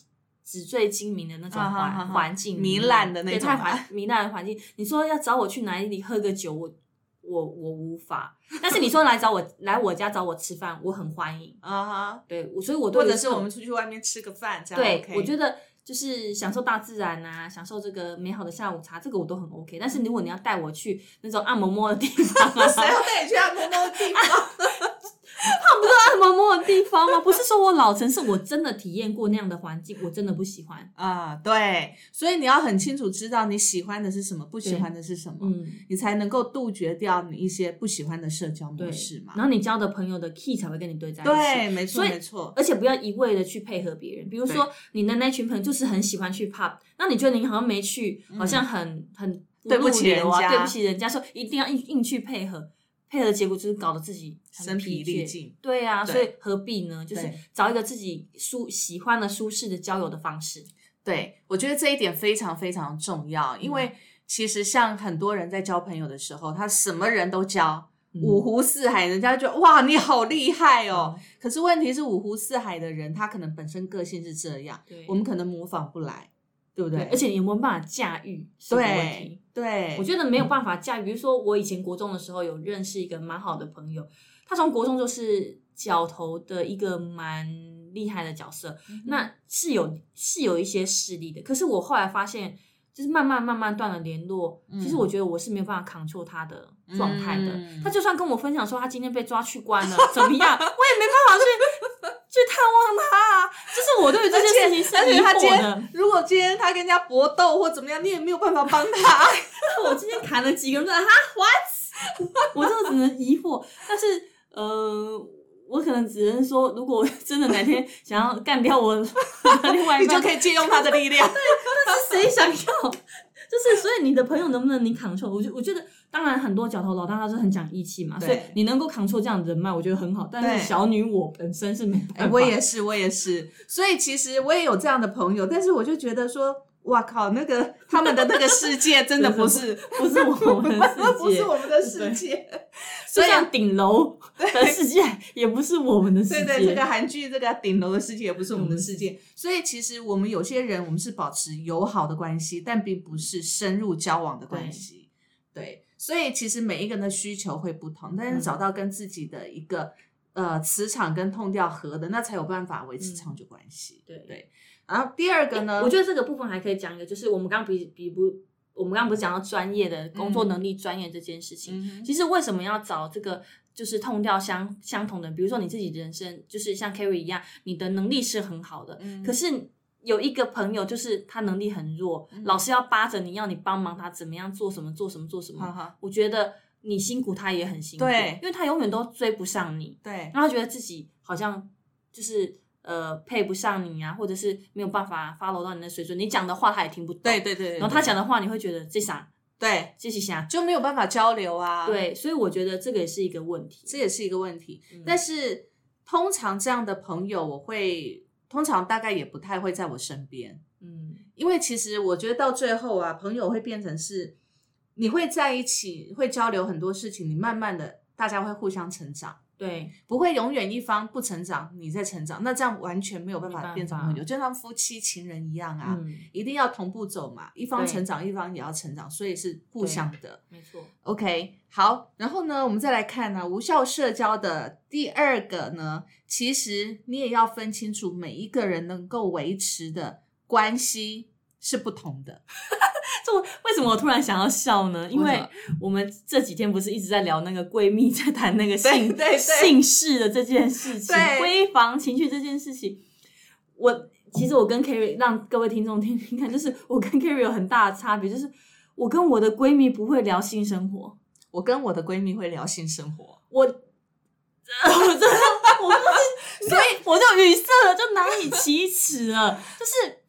纸醉金迷的那种环环境，糜烂的那种，太环糜烂的环境。你说要找我去哪里喝个酒，我我我无法。但是你说来找我来我家找我吃饭，我很欢迎啊哈。对，所以我或者是我们出去外面吃个饭，这样对，我觉得就是享受大自然啊，享受这个美好的下午茶，这个我都很 OK。但是如果你要带我去那种按摩摸的地方，谁要带你去按摩摸的地方？他不是按摩摸的地方吗？不是说我老城，是我真的体验过那样的环境，我真的不喜欢啊。对，所以你要很清楚知道你喜欢的是什么，不喜欢的是什么，嗯，你才能够杜绝掉你一些不喜欢的社交模式嘛。然后你交的朋友的 key 才会跟你对在一起。对，没错，没错。而且不要一味的去配合别人，比如说你的那群朋友就是很喜欢去 pub，那你觉得你好像没去，好像很很对不起人家，对不起人家，说一定要硬硬去配合。配合的结果就是搞得自己身疲力尽，对呀，所以何必呢？就是找一个自己舒喜欢的、舒适的交友的方式。对我觉得这一点非常非常重要，因为其实像很多人在交朋友的时候，他什么人都交，五湖四海，人家就哇你好厉害哦。可是问题是五湖四海的人，他可能本身个性是这样，我们可能模仿不来，对不对？而且你有没有办法驾驭？对对，我觉得没有办法驾驭。比如说我以前国中的时候有认识一个蛮好的朋友，他从国中就是角头的一个蛮厉害的角色，那是有是有一些势力的。可是我后来发现。就是慢慢慢慢断了联络，其实我觉得我是没有办法 control 他的状态的。他就算跟我分享说他今天被抓去关了，怎么样，我也没办法去去探望他。就是我对于这件事情是疑惑的。如果今天他跟人家搏斗或怎么样，你也没有办法帮他。我今天砍了几个人，哈，what？我就只能疑惑。但是，呃。我可能只能说，如果真的哪天想要干掉我 另外一半，你就可以借用他的力量。对，但是谁想要？就是，所以你的朋友能不能你扛住？我就我觉得，当然很多角头老大他是很讲义气嘛，所以你能够扛住这样的人脉，我觉得很好。但是小女我本身是没办法。我也是，我也是。所以其实我也有这样的朋友，但是我就觉得说。哇靠！那个他们的那个世界真的 不是不是我们的世界，不是我们的世界。就像顶楼的世界也不是我们的世界。对对，这个韩剧这个顶楼的世界也不是我们的世界。所以其实我们有些人，我们是保持友好的关系，但并不是深入交往的关系。对，所以其实每一个人的需求会不同，但是找到跟自己的一个呃磁场跟痛调合的，那才有办法维持长久关系。对对。然后第二个呢？我觉得这个部分还可以讲一个，就是我们刚刚比比不，我们刚刚不是讲到专业的工作能力专业这件事情。其实为什么要找这个就是痛调相相同的？比如说你自己人生就是像 Kerry 一样，你的能力是很好的，可是有一个朋友就是他能力很弱，老是要扒着你要你帮忙他怎么样做什么做什么做什么。我觉得你辛苦他也很辛苦，对，因为他永远都追不上你，对，然后觉得自己好像就是。呃，配不上你啊，或者是没有办法 follow 到你的水准，你讲的话他也听不懂。对对对。然后他讲的话，你会觉得这啥？对，这是啥？就没有办法交流啊。对，所以我觉得这个也是一个问题，这也是一个问题。但是通常这样的朋友，我会通常大概也不太会在我身边。嗯，因为其实我觉得到最后啊，朋友会变成是你会在一起，会交流很多事情，你慢慢的大家会互相成长。对，不会永远一方不成长，你在成长，那这样完全没有办法变成朋友，就像夫妻情人一样啊，一定要同步走嘛，一方成长，一方也要成长，所以是互相的，没错。OK，好，然后呢，我们再来看呢，无效社交的第二个呢，其实你也要分清楚每一个人能够维持的关系是不同的。就为什么我突然想要笑呢？因为我们这几天不是一直在聊那个闺蜜在谈那个姓姓氏的这件事情，闺房情趣这件事情。我其实我跟 Kerry 让各位听众听听看，就是我跟 Kerry 有很大的差别，就是我跟我的闺蜜不会聊性生活，我跟我的闺蜜会聊性生活。我，我真的，我不是，所以我就语塞了，就难以启齿了，就是。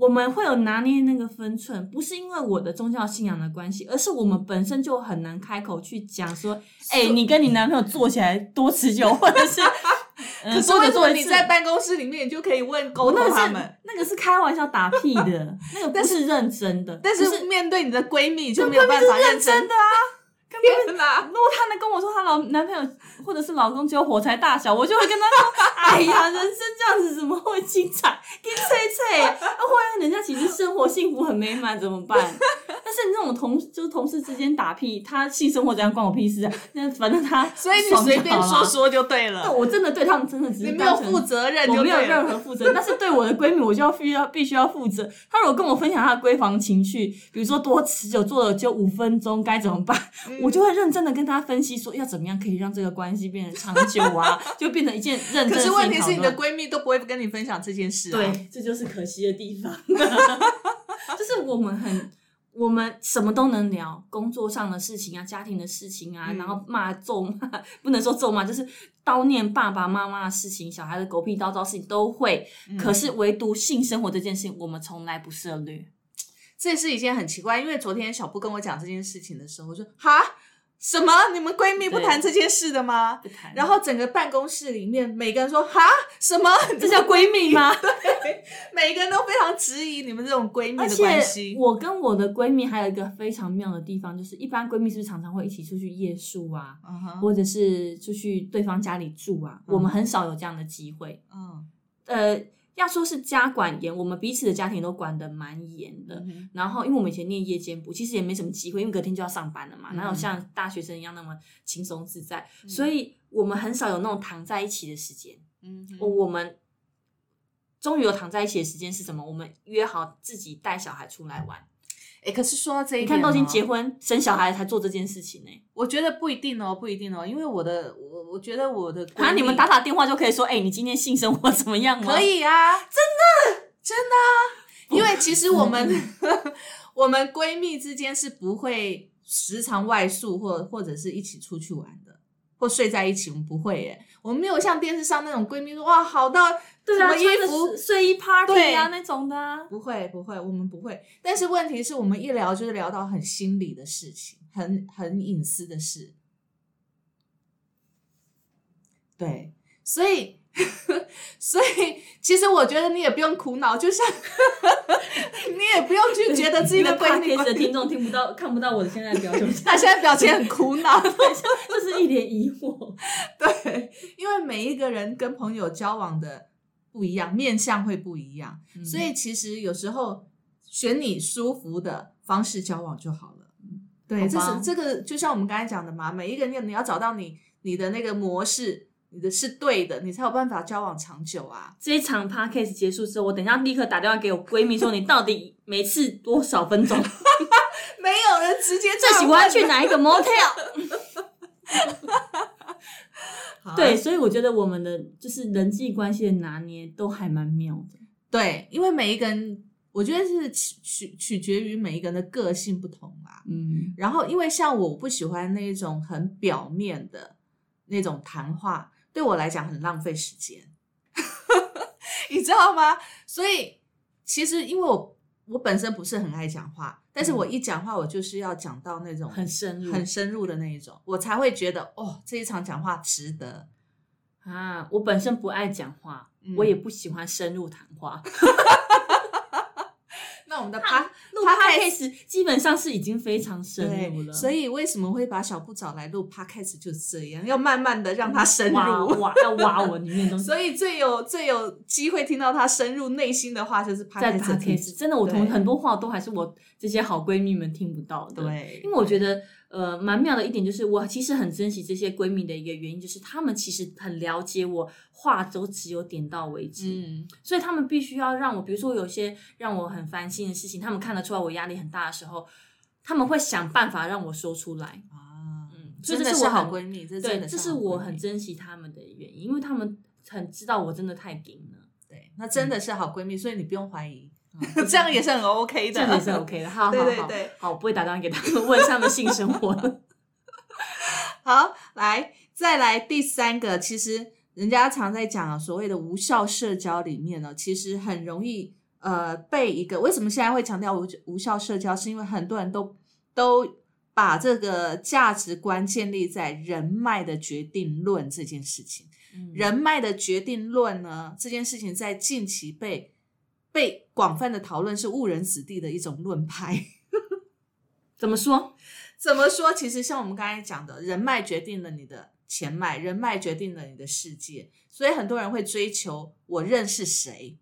我们会有拿捏那个分寸，不是因为我的宗教信仰的关系，而是我们本身就很难开口去讲说，哎，你跟你男朋友做起来多持久，或者是，可是为什么你在办公室里面你就可以问沟通他们？那个是开玩笑打屁的，那个不是认真的。但是面对你的闺蜜就没有办法认真的啊。天哪！如果她能跟我说她老男朋友或者是老公只有火柴大小，我就会跟她说：“ 哎呀，人生这样子怎么会精彩？给脆脆，那万一人家其实生活幸福很美满怎么办？” 但是你这种同就是同事之间打屁，他性生活怎样关我屁事啊？那反正他所以你随便说说就对了。我真的对他们真的只是没有负责任，我没有任何负责。但是对我的闺蜜，我就要必须要必须要负责。她如果跟我分享她的闺房情趣，比如说多持久，做了就五分钟，该怎么办？我就会认真的跟他分析说，要怎么样可以让这个关系变得长久啊？就变成一件认真。可是问题是你的闺蜜都不会跟你分享这件事。对，这就是可惜的地方。就是我们很。我们什么都能聊，工作上的事情啊，家庭的事情啊，然后骂咒骂，不能说咒骂，就是叨念爸爸妈妈的事情，小孩的狗屁叨叨事情都会。可是唯独性生活这件事情，我们从来不涉猎。这是一件很奇怪，因为昨天小布跟我讲这件事情的时候，我说哈，什么？你们闺蜜不谈这件事的吗？不谈。然后整个办公室里面，每个人说：“哈，什么？这叫闺蜜吗？”对，每个人都非常质疑你们这种闺蜜的关系。我跟我的闺蜜还有一个非常妙的地方，就是一般闺蜜是不是常常会一起出去夜宿啊，或者是出去对方家里住啊？我们很少有这样的机会。嗯，呃。要说是家管严，我们彼此的家庭都管得蛮严的。然后，因为我们以前念夜间部，其实也没什么机会，因为隔天就要上班了嘛，哪有像大学生一样那么轻松自在？所以我们很少有那种躺在一起的时间。嗯，我们终于有躺在一起的时间是什么？我们约好自己带小孩出来玩。哎，可是说到这一，你看都已经结婚生小孩才做这件事情呢。我觉得不一定哦，不一定哦，因为我的我我觉得我的，啊，你们打打电话就可以说，哎，你今天性生活 怎么样吗？可以啊，真的真的啊，因为其实我们 我们闺蜜之间是不会时常外宿或或者是一起出去玩的，或睡在一起，我们不会耶，我们没有像电视上那种闺蜜说哇好到。什么衣服睡衣 party 啊那种的？不会不会，我们不会。但是问题是我们一聊就是聊到很心理的事情，很很隐私的事。对，所以 所以其实我觉得你也不用苦恼，就像 你也不用去觉得自己的闺蜜的听众听不到看不到我的现在表情，他现在表情很苦恼，就是一脸疑惑。对，因为每一个人跟朋友交往的。不一样，面相会不一样，所以其实有时候选你舒服的方式交往就好了。对，这是这个，就像我们刚才讲的嘛，每一个人你要找到你你的那个模式，你的是对的，你才有办法交往长久啊。这一场 podcast 结束之后，我等一下立刻打电话给我闺蜜说，你到底每次多少分钟？没有人直接最喜欢去哪一个 motel？对，所以我觉得我们的就是人际关系的拿捏都还蛮妙的。对，因为每一个人，我觉得是取取取决于每一个人的个性不同啦。嗯，然后因为像我不喜欢那种很表面的那种谈话，对我来讲很浪费时间，你知道吗？所以其实因为我我本身不是很爱讲话。但是我一讲话，我就是要讲到那种很深入、很深入的那一种，我才会觉得哦，这一场讲话值得啊！我本身不爱讲话，我也不喜欢深入谈话。那我们的趴录 podcast 基本上是已经非常深入了，所以为什么会把小布找来录 podcast 就是这样，要慢慢的让他深入，挖要挖我里面东西。所以最有最有机会听到他深入内心的话，就是在 podcast。真的，我同很多话都还是我这些好闺蜜们听不到的。对，因为我觉得。呃，蛮妙的一点就是，我其实很珍惜这些闺蜜的一个原因，就是她们其实很了解我，话都只有点到为止。嗯，所以她们必须要让我，比如说有些让我很烦心的事情，她们看得出来我压力很大的时候，她们会想办法让我说出来。啊，嗯，所以这是我好闺蜜，这对，这是我很珍惜她们的原因，因为她们很知道我真的太顶了。对，那真的是好闺蜜，所以你不用怀疑。这样也是很 OK 的，这样也是 OK 的。好好好，好，我不会打电话给他们问他们性生活。好，来再来第三个，其实人家常在讲所谓的无效社交里面呢，其实很容易呃被一个为什么现在会强调无无效社交，是因为很多人都都把这个价值观建立在人脉的决定论这件事情。人脉的决定论呢，这件事情在近期被。被广泛的讨论是误人子弟的一种论派，怎么说？怎么说？其实像我们刚才讲的，人脉决定了你的钱脉，人脉决定了你的世界，所以很多人会追求我认识谁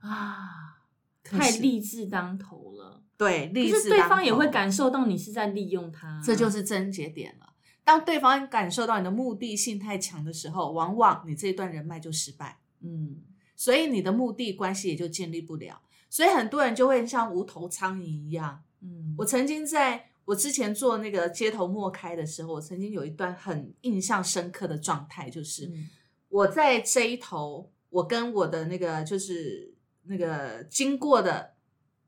啊，太励志当头了。对，励志，对方也会感受到你是在利用他，这就是症结点了。当对方感受到你的目的性太强的时候，往往你这一段人脉就失败。嗯。所以你的目的关系也就建立不了，所以很多人就会像无头苍蝇一样。嗯，我曾经在我之前做那个街头默开的时候，我曾经有一段很印象深刻的状态，就是我在这一头，我跟我的那个就是那个经过的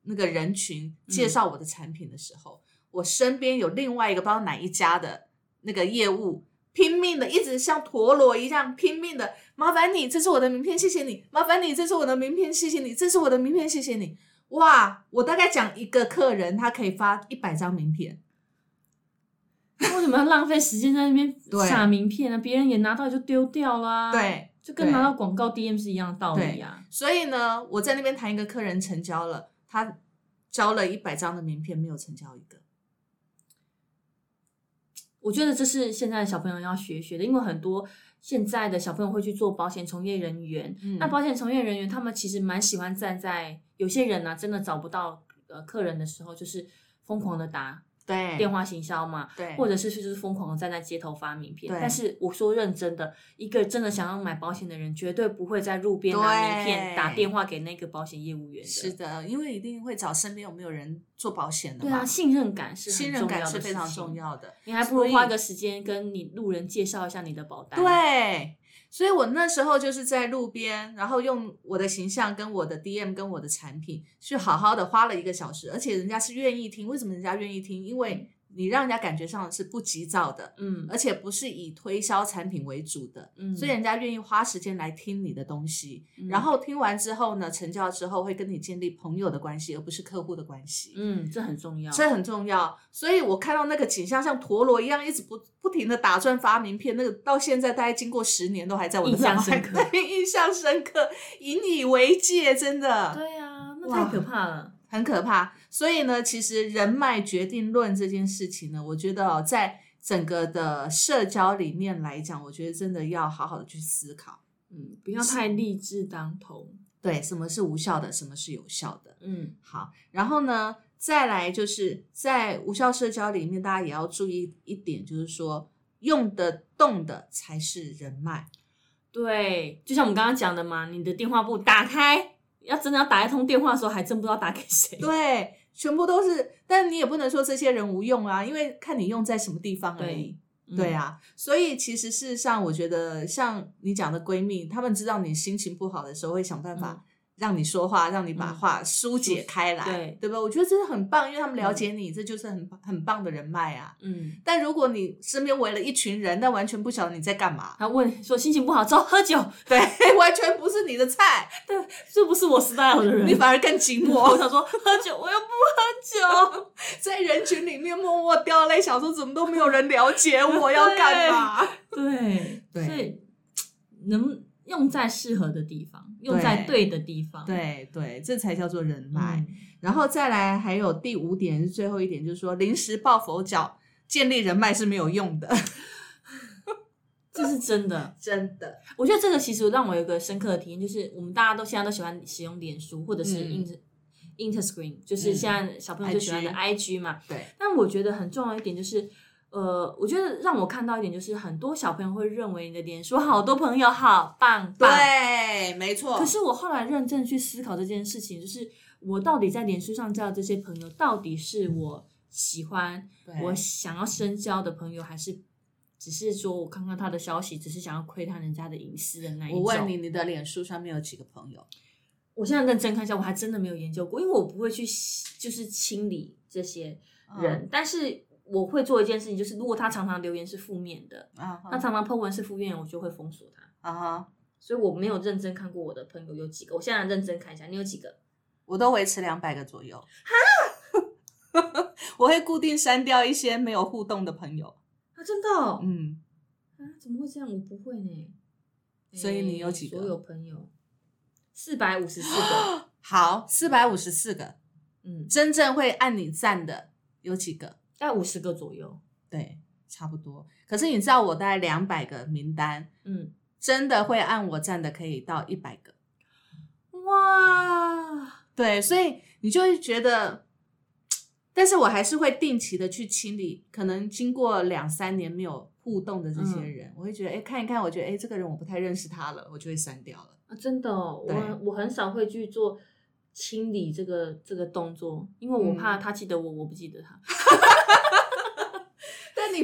那个人群介绍我的产品的时候，我身边有另外一个不知道哪一家的那个业务。拼命的，一直像陀螺一样拼命的，麻烦你，这是我的名片，谢谢你。麻烦你，这是我的名片，谢谢你。这是我的名片，谢谢你。哇，我大概讲一个客人，他可以发一百张名片。为什么要浪费时间在那边撒名片呢？别人也拿到就丢掉啦。对，就跟拿到广告 DM 是一样的道理啊。所以呢，我在那边谈一个客人成交了，他交了一百张的名片，没有成交一个。我觉得这是现在的小朋友要学学的，因为很多现在的小朋友会去做保险从业人员。那保险从业人员他们其实蛮喜欢站在有些人呢，真的找不到呃客人的时候，就是疯狂的打。对电话行销嘛，对，或者是就是疯狂的站在街头发名片。但是我说认真的，一个真的想要买保险的人，绝对不会在路边拿名片打电话给那个保险业务员的。是的，因为一定会找身边有没有人做保险的。对啊，信任感是信任感是非常重要的。你还不如花个时间跟你路人介绍一下你的保单。对。所以我那时候就是在路边，然后用我的形象跟我的 DM 跟我的产品去好好的花了一个小时，而且人家是愿意听。为什么人家愿意听？因为你让人家感觉上是不急躁的，嗯，而且不是以推销产品为主的，嗯，所以人家愿意花时间来听你的东西，然后听完之后呢，成交之后会跟你建立朋友的关系，而不是客户的关系，嗯，这很重要，这很重要。所以我看到那个景象像陀螺一样，一直不不停的打转发名片，那个到现在大概经过十年都还在我的印象深刻，印象深刻，引以为戒，真的，对啊，那太可怕了。很可怕，所以呢，其实人脉决定论这件事情呢，我觉得哦，在整个的社交里面来讲，我觉得真的要好好的去思考，嗯，不要太励志当头。对，什么是无效的，什么是有效的？嗯，好，然后呢，再来就是在无效社交里面，大家也要注意一点，就是说用得动的才是人脉。对，就像我们刚刚讲的嘛，你的电话簿打开。要真的要打一通电话的时候，还真不知道打给谁。对，全部都是，但你也不能说这些人无用啊，因为看你用在什么地方而已。对啊，所以其实事实上，我觉得像你讲的闺蜜，她们知道你心情不好的时候，会想办法。让你说话，让你把话疏解开来，对对吧？我觉得这是很棒，因为他们了解你，这就是很很棒的人脉啊。嗯，但如果你身边围了一群人，但完全不晓得你在干嘛，他问说心情不好，走喝酒，对，完全不是你的菜，对，这不是我 style 的人，你反而更寂寞。我想说喝酒，我又不喝酒，在人群里面默默掉泪，想说怎么都没有人了解我要干嘛？对，所以能。用在适合的地方，用在对的地方，对对，这才叫做人脉。然后再来，还有第五点是最后一点，就是说临时抱佛脚建立人脉是没有用的，这是真的，真的。我觉得这个其实让我有个深刻的体验，就是我们大家都现在都喜欢使用脸书或者是 int interscreen，就是现在小朋友就喜欢的 IG 嘛。对。但我觉得很重要一点就是。呃，我觉得让我看到一点就是，很多小朋友会认为你的脸书好多朋友好棒棒，对，没错。可是我后来认真去思考这件事情，就是我到底在脸书上交的这些朋友，到底是我喜欢、我想要深交的朋友，还是只是说我看看他的消息，只是想要窥探人家的隐私的那一种？我问你，你的脸书上面有几个朋友？我现在认真看一下，我还真的没有研究过，因为我不会去就是清理这些人，但是。我会做一件事情，就是如果他常常留言是负面的，啊，他常常 po 文是负面，我就会封锁他。啊哈，所以我没有认真看过我的朋友有几个，我现在认真看一下，你有几个？我都维持两百个左右。哈，我会固定删掉一些没有互动的朋友。啊，真的？嗯。啊？怎么会这样？我不会呢。所以你有几个？所有朋友四百五十四个。好，四百五十四个。嗯，真正会按你赞的有几个？大概五十个左右，对，差不多。可是你知道我大概两百个名单，嗯，真的会按我站的可以到一百个，哇，对，所以你就会觉得，但是我还是会定期的去清理，可能经过两三年没有互动的这些人，我会觉得，哎，看一看，我觉得，哎，这个人我不太认识他了，我就会删掉了。啊，真的，我我很少会去做清理这个这个动作，因为我怕他记得我，我不记得他。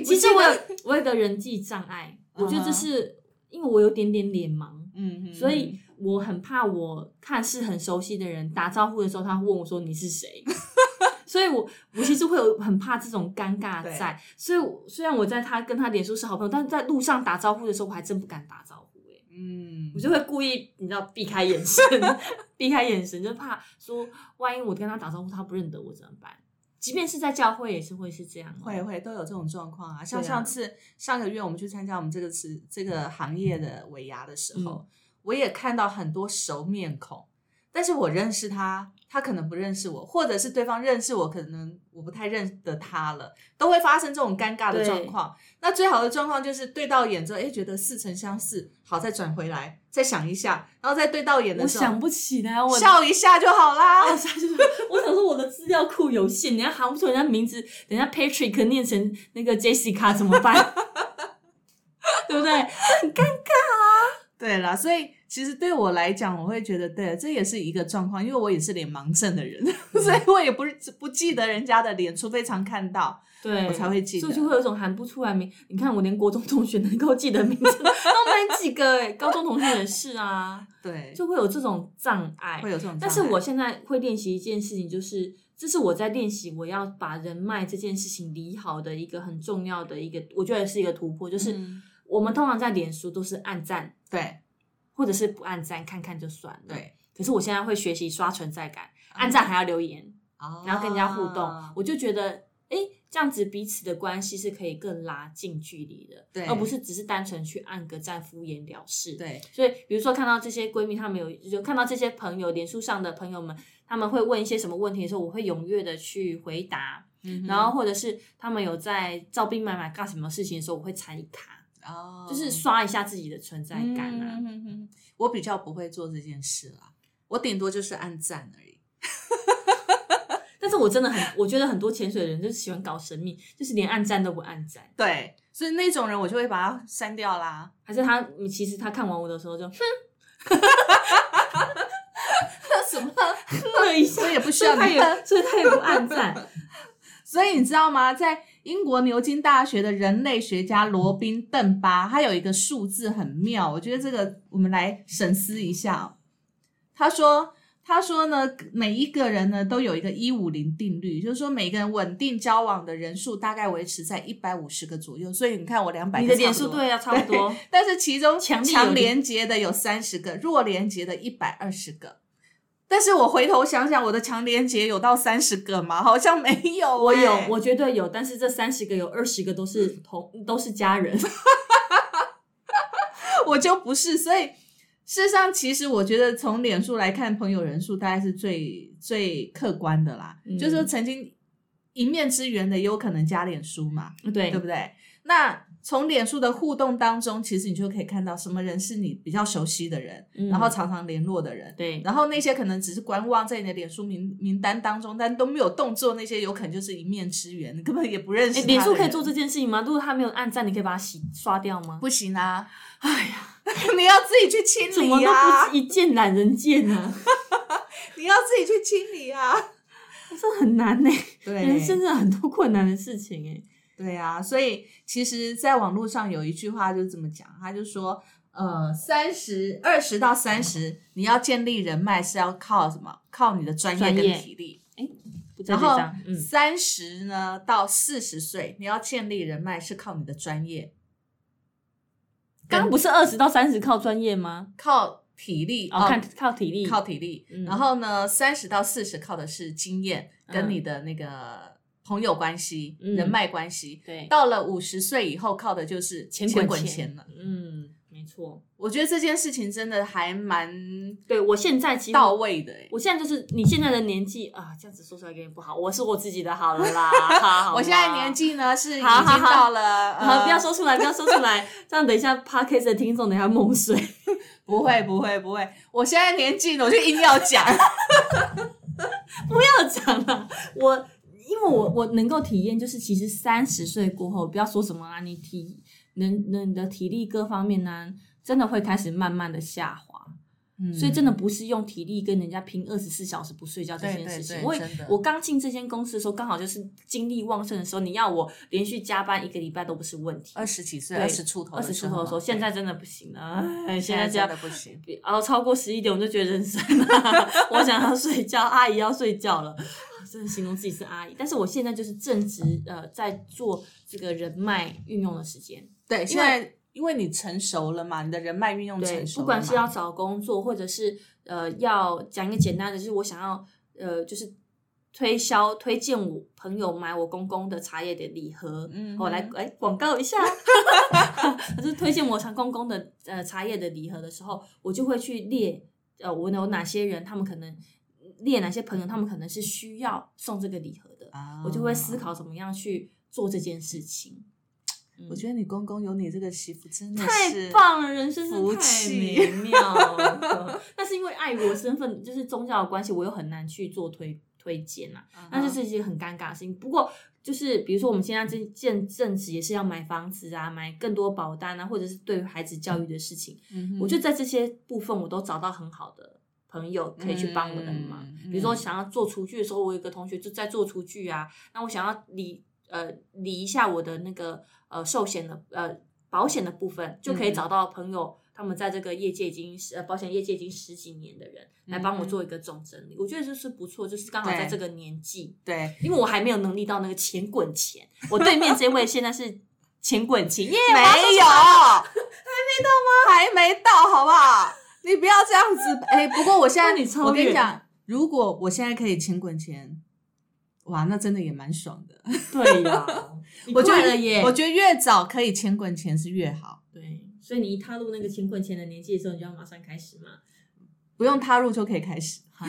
其实我有我有个人际障碍，我觉得这是因为我有点点脸盲，嗯，所以我很怕我看似很熟悉的人打招呼的时候，他问我说你是谁，所以我我其实会有很怕这种尴尬在，所以虽然我在他跟他脸书是好朋友，但是在路上打招呼的时候，我还真不敢打招呼，哎，嗯，我就会故意你知道避开眼神，避开眼神，就怕说万一我跟他打招呼，他不认得我怎么办？即便是在教会也是会是这样，会会都有这种状况啊。像上次上个月我们去参加我们这个词这个行业的尾牙的时候，我也看到很多熟面孔，但是我认识他。他可能不认识我，或者是对方认识我，可能我不太认得他了，都会发生这种尴尬的状况。那最好的状况就是对到眼之后，哎，觉得似曾相识，好，再转回来，再想一下，然后再对到眼的时候，我想不起来，我笑一下就好啦。我想说我的资料库有限，你要喊不出人家名字，等下 Patrick 念成那个 Jessica 怎么办？对不对？很尴。对啦，所以。其实对我来讲，我会觉得对，这也是一个状况，因为我也是脸盲症的人，所以我也不是不记得人家的脸，除非常看到，对我才会记得。所以就会有一种喊不出来名。你看我连国中同学能够记得名字都没几个哎，高中同学也是啊，对，就会有这种障碍，会有这种。但是我现在会练习一件事情，就是这是我在练习我要把人脉这件事情理好的一个很重要的一个，我觉得是一个突破，就是我们通常在脸书都是按赞，对。或者是不按赞看看就算了。对，可是我现在会学习刷存在感，按赞还要留言，然后跟人家互动，我就觉得，哎，这样子彼此的关系是可以更拉近距离的，对，而不是只是单纯去按个赞敷衍了事。对，所以比如说看到这些闺蜜，她们有就看到这些朋友，脸书上的朋友们，他们会问一些什么问题的时候，我会踊跃的去回答，然后或者是他们有在招兵买马干什么事情的时候，我会参与卡。哦，就是刷一下自己的存在感啊！我比较不会做这件事啦，我顶多就是按赞而已。但是我真的很，我觉得很多潜水的人就是喜欢搞神秘，就是连按赞都不按赞。对，所以那种人我就会把他删掉啦。还是他其实他看完我的时候就哼，那什么 乐一下也不需要他也，所以他也不按赞。所以你知道吗？在英国牛津大学的人类学家罗宾·邓巴，他有一个数字很妙，我觉得这个我们来审思一下。他说：“他说呢，每一个人呢都有一个一五零定律，就是说每个人稳定交往的人数大概维持在一百五十个左右。所以你看我两百，你的点数对啊，差不多。但是其中强连接的有三十个，弱连接的一百二十个。”但是我回头想想，我的强连结有到三十个吗？好像没有。我有，我绝对有。但是这三十个有二十个都是同，都是家人，我就不是。所以事实上，其实我觉得从脸书来看，朋友人数大概是最最客观的啦。就是说，曾经一面之缘的，也有可能加脸书嘛，对对不对？那。从脸书的互动当中，其实你就可以看到什么人是你比较熟悉的人，然后常常联络的人。对，然后那些可能只是观望在你的脸书名名单当中，但都没有动作，那些有可能就是一面之缘，你根本也不认识。脸书可以做这件事情吗？如果他没有按赞，你可以把它洗刷掉吗？不行啊！哎呀，你要自己去清理啊！怎么都不一键懒人键呢？你要自己去清理啊！这很难呢。对，人生真的很多困难的事情哎。对呀，所以其实，在网络上有一句话就是这么讲，他就说，呃，三十二十到三十，你要建立人脉是要靠什么？靠你的专业跟体力。哎，然后三十呢到四十岁，你要建立人脉是靠你的专业。刚刚不是二十到三十靠专业吗？靠体力哦，看靠体力，靠体力。然后呢，三十到四十靠的是经验跟你的那个。朋友关系、人脉关系，对，到了五十岁以后，靠的就是钱滚钱了。嗯，没错。我觉得这件事情真的还蛮对我现在其实到位的。我现在就是你现在的年纪啊，这样子说出来有点不好。我是我自己的好了啦。好我现在年纪呢是已经到了，好，不要说出来，不要说出来，这样等一下 podcast 的听众等下梦碎。不会，不会，不会。我现在年纪，我就硬要讲，不要讲了，我。因为我我能够体验，就是其实三十岁过后，不要说什么啊，你体能能的体力各方面呢，真的会开始慢慢的下滑。嗯，所以真的不是用体力跟人家拼二十四小时不睡觉这件事情。因为我刚进这间公司的时候，刚好就是精力旺盛的时候，你要我连续加班一个礼拜都不是问题。二十几岁，二十出头，二十出头的时候，现在真的不行了。现在真的不行，然后超过十一点我就觉得人生 我想要睡觉，阿姨要睡觉了。真的形容自己是阿姨，但是我现在就是正值呃在做这个人脉运用的时间。对，现在因为你成熟了嘛，你的人脉运用成熟。不管是要找工作，或者是呃要讲一个简单的，就是我想要呃就是推销推荐我朋友买我公公的茶叶的礼盒，嗯我来哎广告一下，就是推荐我长公公的呃茶叶的礼盒的时候，我就会去列呃我有哪些人，他们可能列哪些朋友，他们可能是需要送这个礼盒的，我就会思考怎么样去做这件事情。我觉得你公公有你这个媳妇真的太棒了，人生是太美 妙。但是因为爱国身份，就是宗教的关系，我又很难去做推推荐呐。那这是一件很尴尬的事情。不过就是比如说我们现在这件正职也是要买房子啊，买更多保单啊，或者是对孩子教育的事情。我觉得在这些部分，我都找到很好的朋友可以去帮我的忙。比如说想要做厨具的时候，我有个同学就在做厨具啊。那我想要理呃理一下我的那个。呃，寿险的呃保险的部分就可以找到朋友，他们在这个业界已经呃保险业界已经十几年的人来帮我做一个总整理，我觉得就是不错，就是刚好在这个年纪，对，因为我还没有能力到那个钱滚钱，我对面这位现在是钱滚钱，没有，还没到吗？还没到，好不好？你不要这样子，哎，不过我现在我跟你讲，如果我现在可以钱滚钱。哇，那真的也蛮爽的。对呀，我觉得，我觉得越早可以钱滚钱是越好。对，所以你一踏入那个钱滚钱的年纪的时候，你就要马上开始嘛，不用踏入就可以开始。好，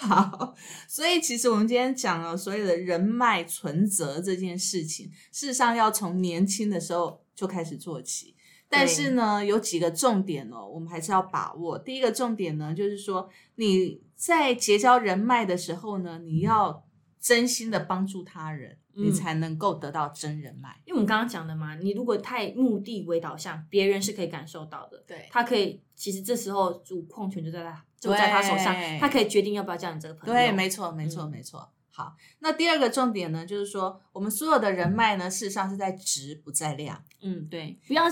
好。所以其实我们今天讲了所有的人脉存折这件事情，事实上要从年轻的时候就开始做起。但是呢，有几个重点哦，我们还是要把握。第一个重点呢，就是说你在结交人脉的时候呢，你要真心的帮助他人，你才能够得到真人脉。因为我们刚刚讲的嘛，你如果太目的为导向，别人是可以感受到的。对，他可以，其实这时候主控权就在他就在他手上，他可以决定要不要交你这个朋友。对，没错，没错，没错。好，那第二个重点呢，就是说我们所有的人脉呢，事实上是在值不在量。嗯，对，不要。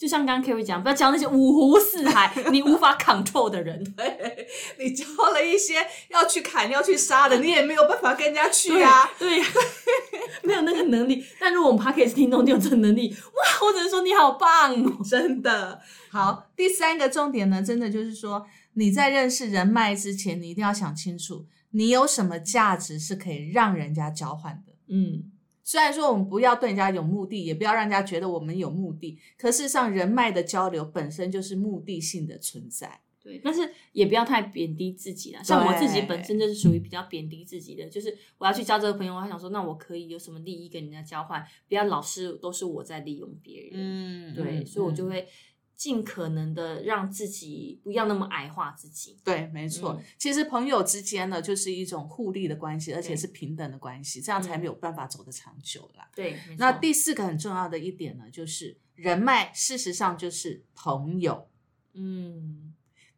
就像刚刚 Kerry 讲，不要教那些五湖四海 你无法 control 的人。对你教了一些要去砍、要去杀的，你也没有办法跟人家去啊。对，没有那个能力。但如果我们 Parkes 听众你有这能力，哇，我只能说你好棒哦，真的。好，第三个重点呢，真的就是说你在认识人脉之前，你一定要想清楚，你有什么价值是可以让人家交换的。嗯。虽然说我们不要对人家有目的，也不要让人家觉得我们有目的，可事实上人脉的交流本身就是目的性的存在。对，但是也不要太贬低自己了。像我自己本身就是属于比较贬低自己的，就是我要去交这个朋友，我还想说，那我可以有什么利益跟人家交换？不要老是都是我在利用别人。嗯，对，所以我就会。尽可能的让自己不要那么矮化自己。对，没错。其实朋友之间呢，就是一种互利的关系，而且是平等的关系，这样才没有办法走得长久啦。对。那第四个很重要的一点呢，就是人脉，事实上就是朋友。嗯，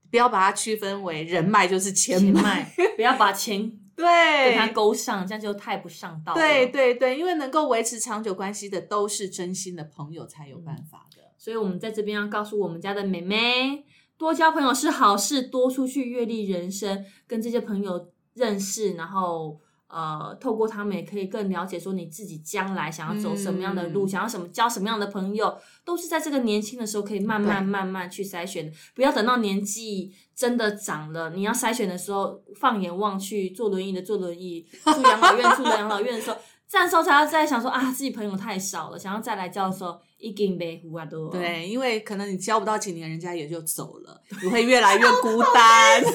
不要把它区分为人脉就是钱脉，不要把钱 对给它勾上，这样就太不上道。对对对，因为能够维持长久关系的，都是真心的朋友才有办法的。所以，我们在这边要告诉我们家的妹妹，多交朋友是好事，多出去阅历人生，跟这些朋友认识，然后呃，透过他们也可以更了解说你自己将来想要走什么样的路，想要什么交什么样的朋友，都是在这个年轻的时候可以慢慢慢慢去筛选的，不要等到年纪真的长了，你要筛选的时候，放眼望去，坐轮椅的坐轮椅，住养老院住养老院的时候。这时候才要再想说啊，自己朋友太少了，想要再来交的时候，已经被糊啊多。对，因为可能你交不到几年，人家也就走了，你会越来越孤单。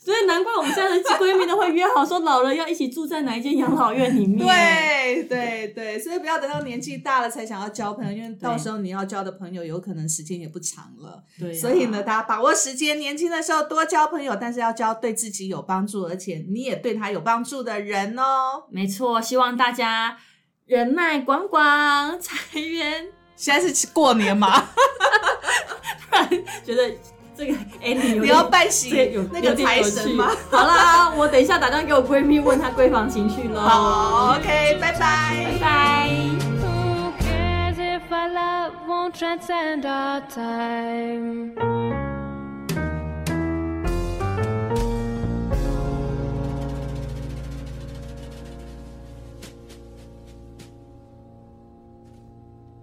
所以难怪我们现在的闺蜜都会约好说，老了要一起住在哪一间养老院里面。对对对，所以不要等到年纪大了才想要交朋友，因为到时候你要交的朋友有可能时间也不长了。对，所以呢，大家把握时间，年轻的时候多交朋友，但是要交对自己有帮助，而且你也对他有帮助的人哦。没错，希望大家人脉广广，财源。现在是过年嘛？突然觉得。这个 哎，你要拜喜那个财神吗？好啦，我等一下打电话给我闺蜜，问她闺房情绪喽。好，OK，拜拜，拜拜。